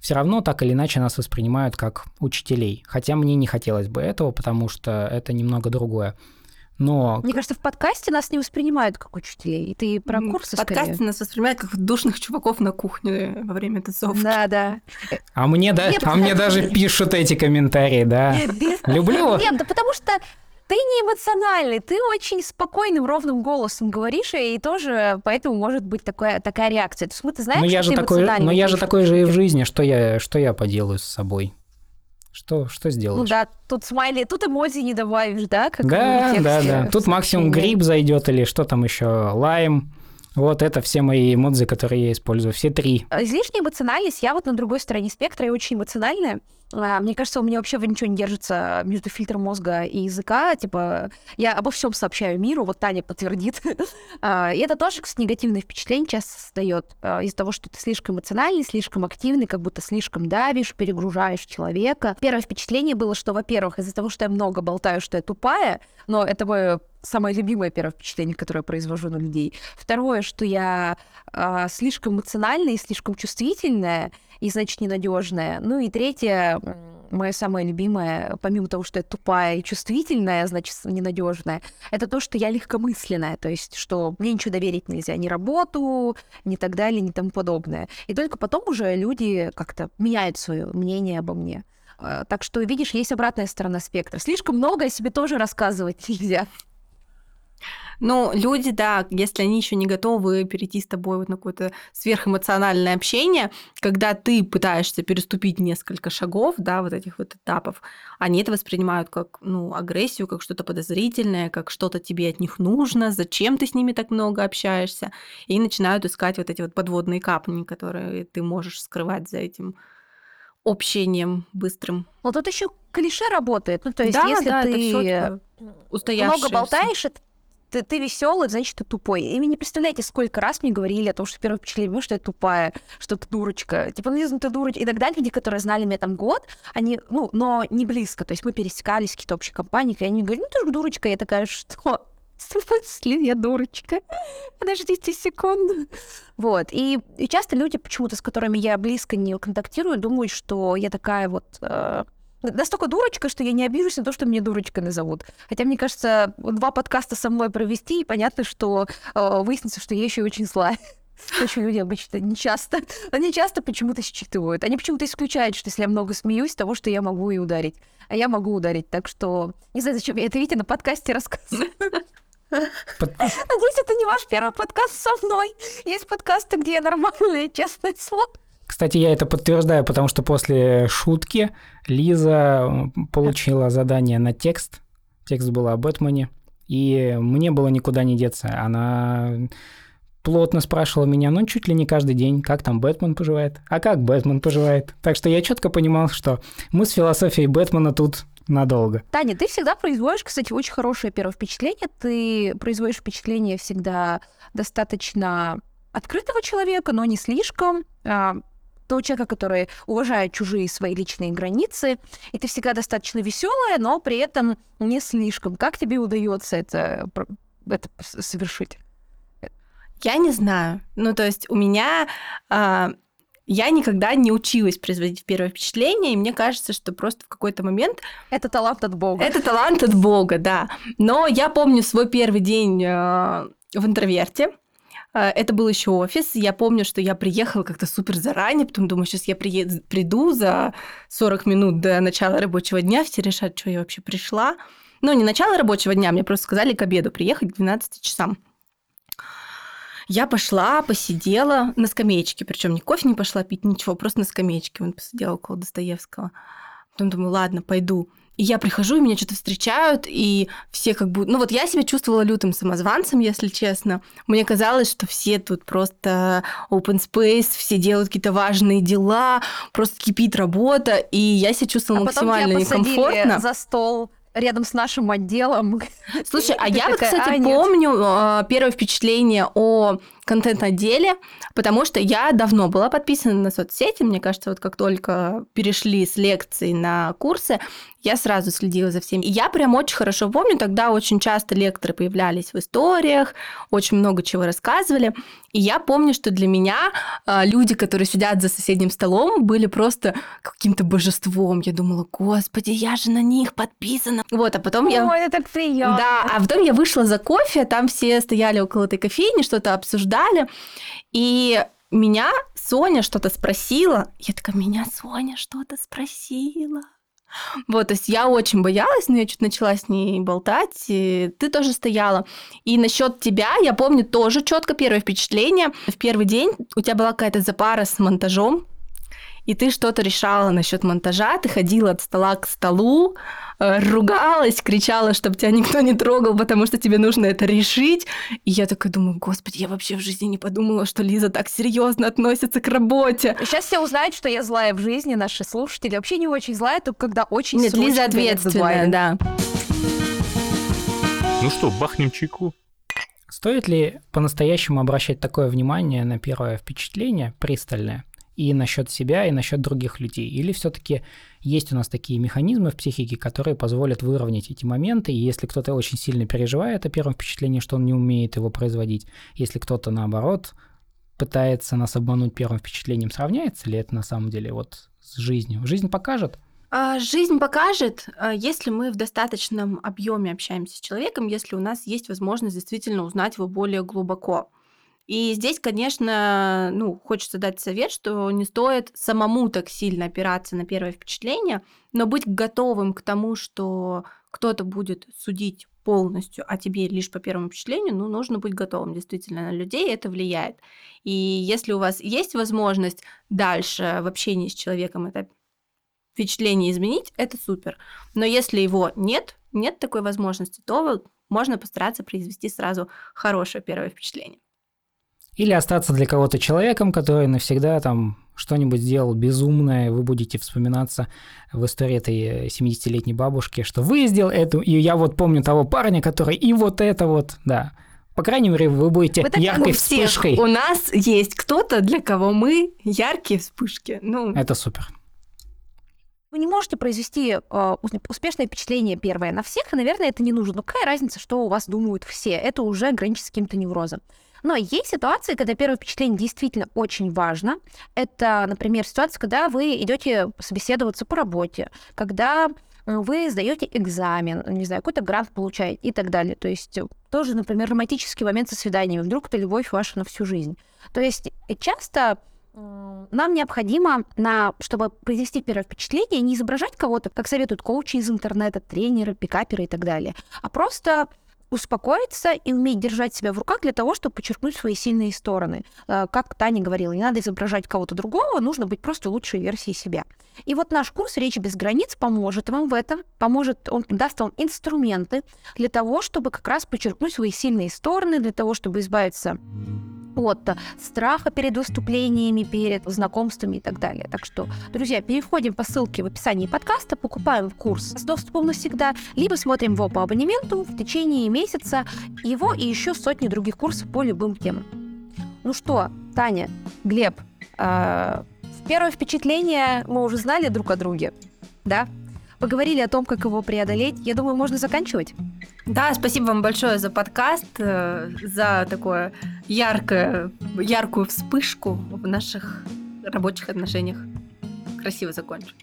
Все равно так или иначе нас воспринимают как учителей. Хотя мне не хотелось бы этого, потому что это немного другое. Но Мне кажется, в подкасте нас не воспринимают как учителей. И ты про курсы В подкасте скорее. нас воспринимают как душных чуваков на кухне во время тусовки. Да, да. А мне, да, а мне даже пишут эти комментарии, да. Люблю. Нет, да потому что ты не эмоциональный, ты очень спокойным, ровным голосом говоришь, и тоже поэтому может быть такая, такая реакция. То есть мы, ты знаешь, Но я что же ты такой, эмоциональный, но я же такой же и в жизни, что я, что я поделаю с собой? Что, что Ну сделаешь? да, тут смайли, тут эмодзи не добавишь, да? Как да, да, да. Тут максимум гриб зайдет или что там еще, лайм. Вот это все мои эмодзи, которые я использую. Все три. Излишняя эмоциональность, я вот на другой стороне спектра, я очень эмоциональная. А, Мне кажется, у меня вообще ничего не держится между фильтром мозга и языка. Типа, я обо всем сообщаю миру, вот Таня подтвердит. А, И это тоже, кстати, негативное впечатление часто создает а, из-за того, что ты слишком эмоциональный, слишком активный, как будто слишком давишь, перегружаешь человека. Первое впечатление было, что, во-первых, из-за того, что я много болтаю, что я тупая, но это мое самое любимое первое впечатление, которое я произвожу на людей. Второе, что я а, слишком эмоциональная и слишком чувствительная, и, значит, ненадежная. Ну и третье, мое самое любимое, помимо того, что я тупая и чувствительная, значит, ненадежная, это то, что я легкомысленная, то есть, что мне ничего доверить нельзя, ни работу, ни так далее, ни тому подобное. И только потом уже люди как-то меняют свое мнение обо мне. А, Так что, видишь, есть обратная сторона спектра. Слишком много о себе тоже рассказывать нельзя. Ну, люди, да, если они еще не готовы перейти с тобой вот на какое-то сверхэмоциональное общение, когда ты пытаешься переступить несколько шагов, да, вот этих вот этапов, они это воспринимают как, ну, агрессию, как что-то подозрительное, как что-то тебе от них нужно, зачем ты с ними так много общаешься, и начинают искать вот эти вот подводные капни, которые ты можешь скрывать за этим общением быстрым. Но тут еще клише работает. Ну, то есть, да, если да, ты много болтаешь, это ты, ты веселый, значит, ты тупой. И вы не представляете, сколько раз мне говорили о том, что первое впечатление, что я тупая, что ты дурочка. Типа, ну, ты дурочка. Иногда люди, которые знали меня там год, они, ну, но не близко. То есть мы пересекались какие-то общие компании, и они говорят, ну ты же дурочка. Я такая, что? Смысле, я дурочка? Подождите секунду. Вот. И, и часто люди почему-то, с которыми я близко не контактирую, думают, что я такая вот э, настолько дурочка, что я не обижусь на то, что меня дурочкой назовут. Хотя, мне кажется, два подкаста со мной провести, и понятно, что э, выяснится, что я еще и очень злая. Очень люди обычно не часто, они часто почему-то считывают. Они почему-то исключают, что если я много смеюсь, того, что я могу и ударить. А я могу ударить, так что... Не знаю, зачем я это, видите, на подкасте рассказываю. Надеюсь, это не ваш первый подкаст со мной. Есть подкасты, где я нормальная, честное слово. Кстати, я это подтверждаю, потому что после шутки Лиза получила задание на текст. Текст был о Бэтмене. И мне было никуда не деться. Она плотно спрашивала меня, ну, чуть ли не каждый день, как там Бэтмен поживает, а как Бэтмен поживает. Так что я четко понимал, что мы с философией Бэтмена тут надолго. Таня, ты всегда производишь, кстати, очень хорошее первое впечатление. Ты производишь впечатление всегда достаточно открытого человека, но не слишком. Того человека, который уважает чужие свои личные границы, и ты всегда достаточно веселая, но при этом не слишком. Как тебе удается это, это совершить? Я не знаю. Ну, то есть у меня а, я никогда не училась производить первое впечатление, и мне кажется, что просто в какой-то момент... Это талант от Бога. Это талант от Бога, да. Но я помню свой первый день э, в интроверте. Э, это был еще офис. Я помню, что я приехала как-то супер заранее, потом думаю, сейчас я приеду, приду за 40 минут до начала рабочего дня, все решат, что я вообще пришла. Ну, не начало рабочего дня, мне просто сказали к обеду приехать к 12 часам. Я пошла, посидела на скамеечке, причем не кофе не пошла пить, ничего, просто на скамеечке. Он посидел около Достоевского. Потом думаю, ладно, пойду. И я прихожу, и меня что-то встречают, и все как бы... Ну вот я себя чувствовала лютым самозванцем, если честно. Мне казалось, что все тут просто open space, все делают какие-то важные дела, просто кипит работа, и я себя чувствовала а максимально некомфортно. за стол рядом с нашим отделом. Слушай, а я вот, кстати, помню а, первое впечатление о контент-отделе, потому что я давно была подписана на соцсети. Мне кажется, вот как только перешли с лекций на курсы, я сразу следила за всеми. И я прям очень хорошо помню, тогда очень часто лекторы появлялись в историях, очень много чего рассказывали. И я помню, что для меня э, люди, которые сидят за соседним столом, были просто каким-то божеством. Я думала, господи, я же на них подписана. Вот, а потом Ой, я... это так приятно. Да, а потом я вышла за кофе, там все стояли около этой кофейни, что-то обсуждали. И меня Соня что-то спросила. Я такая, меня Соня что-то спросила. Вот, то есть я очень боялась, но я чуть начала с ней болтать, и ты тоже стояла. И насчет тебя, я помню тоже четко первое впечатление. В первый день у тебя была какая-то запара с монтажом, и ты что-то решала насчет монтажа, ты ходила от стола к столу, э, ругалась, кричала, чтобы тебя никто не трогал, потому что тебе нужно это решить. И я такая думаю, господи, я вообще в жизни не подумала, что Лиза так серьезно относится к работе. Сейчас все узнают, что я злая в жизни, наши слушатели. Вообще не очень злая, только когда очень Нет, Лиза ответственная, да. Ну что, бахнем чайку? Стоит ли по-настоящему обращать такое внимание на первое впечатление, пристальное, и насчет себя, и насчет других людей? Или все-таки есть у нас такие механизмы в психике, которые позволят выровнять эти моменты, и если кто-то очень сильно переживает о первом впечатлении, что он не умеет его производить, если кто-то, наоборот, пытается нас обмануть первым впечатлением, сравняется ли это на самом деле вот с жизнью? Жизнь покажет? А, жизнь покажет, а, если мы в достаточном объеме общаемся с человеком, если у нас есть возможность действительно узнать его более глубоко. И здесь, конечно, ну, хочется дать совет, что не стоит самому так сильно опираться на первое впечатление, но быть готовым к тому, что кто-то будет судить полностью о тебе лишь по первому впечатлению, ну, нужно быть готовым действительно на людей, это влияет. И если у вас есть возможность дальше в общении с человеком это впечатление изменить, это супер. Но если его нет, нет такой возможности, то можно постараться произвести сразу хорошее первое впечатление. Или остаться для кого-то человеком, который навсегда там что-нибудь сделал безумное, вы будете вспоминаться в истории этой 70-летней бабушки, что вы сделал эту, и я вот помню того парня, который и вот это вот, да. По крайней мере, вы будете так яркой У всех вспышкой. у нас есть кто-то, для кого мы яркие вспышки. Ну, Это супер. Вы не можете произвести э, ус- успешное впечатление первое на всех, и, наверное, это не нужно. Но какая разница, что у вас думают все? Это уже граничит с каким-то неврозом. Но есть ситуации, когда первое впечатление действительно очень важно. Это, например, ситуация, когда вы идете собеседоваться по работе, когда э, вы сдаете экзамен, не знаю, какой-то грант получаете и так далее. То есть тоже, например, романтический момент со свиданием. Вдруг это любовь ваша на всю жизнь. То есть часто нам необходимо, на, чтобы произвести первое впечатление, не изображать кого-то, как советуют коучи из интернета, тренеры, пикаперы и так далее, а просто успокоиться и уметь держать себя в руках для того, чтобы подчеркнуть свои сильные стороны. Э, Как Таня говорила, не надо изображать кого-то другого, нужно быть просто лучшей версией себя. И вот наш курс «Речь без границ» поможет вам в этом, поможет, он даст вам инструменты для того, чтобы как раз подчеркнуть свои сильные стороны, для того, чтобы избавиться от страха перед выступлениями, перед знакомствами и так далее. Так что, друзья, переходим по ссылке в описании подкаста, покупаем курс с доступом навсегда, либо смотрим его по абонементу в течение месяца, его и еще сотни других курсов по любым темам. Ну что, Таня, Глеб, э, первое впечатление мы уже знали друг о друге, да? Поговорили о том, как его преодолеть. Я думаю, можно заканчивать. Да, спасибо вам большое за подкаст, э, за такое яркое, яркую вспышку в наших рабочих отношениях. Красиво закончу.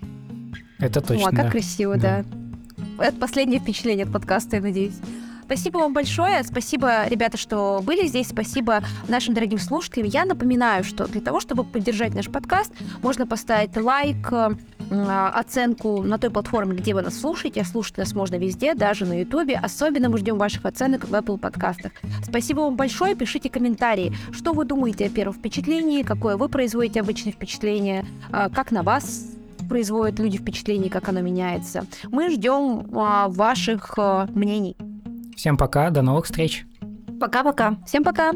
Это точно. О, как да. красиво, Да. да. Это последнее впечатление от подкаста, я надеюсь. Спасибо вам большое. Спасибо, ребята, что были здесь. Спасибо нашим дорогим слушателям. Я напоминаю, что для того, чтобы поддержать наш подкаст, можно поставить лайк, э, оценку на той платформе, где вы нас слушаете. Слушать нас можно везде, даже на Ютубе. Особенно мы ждем ваших оценок в Apple подкастах. Спасибо вам большое. Пишите комментарии, что вы думаете о первом впечатлении, какое вы производите обычное впечатление, э, как на вас производят люди впечатление, как оно меняется. Мы ждем а, ваших мнений. Всем пока, до новых встреч. Пока-пока. Всем пока!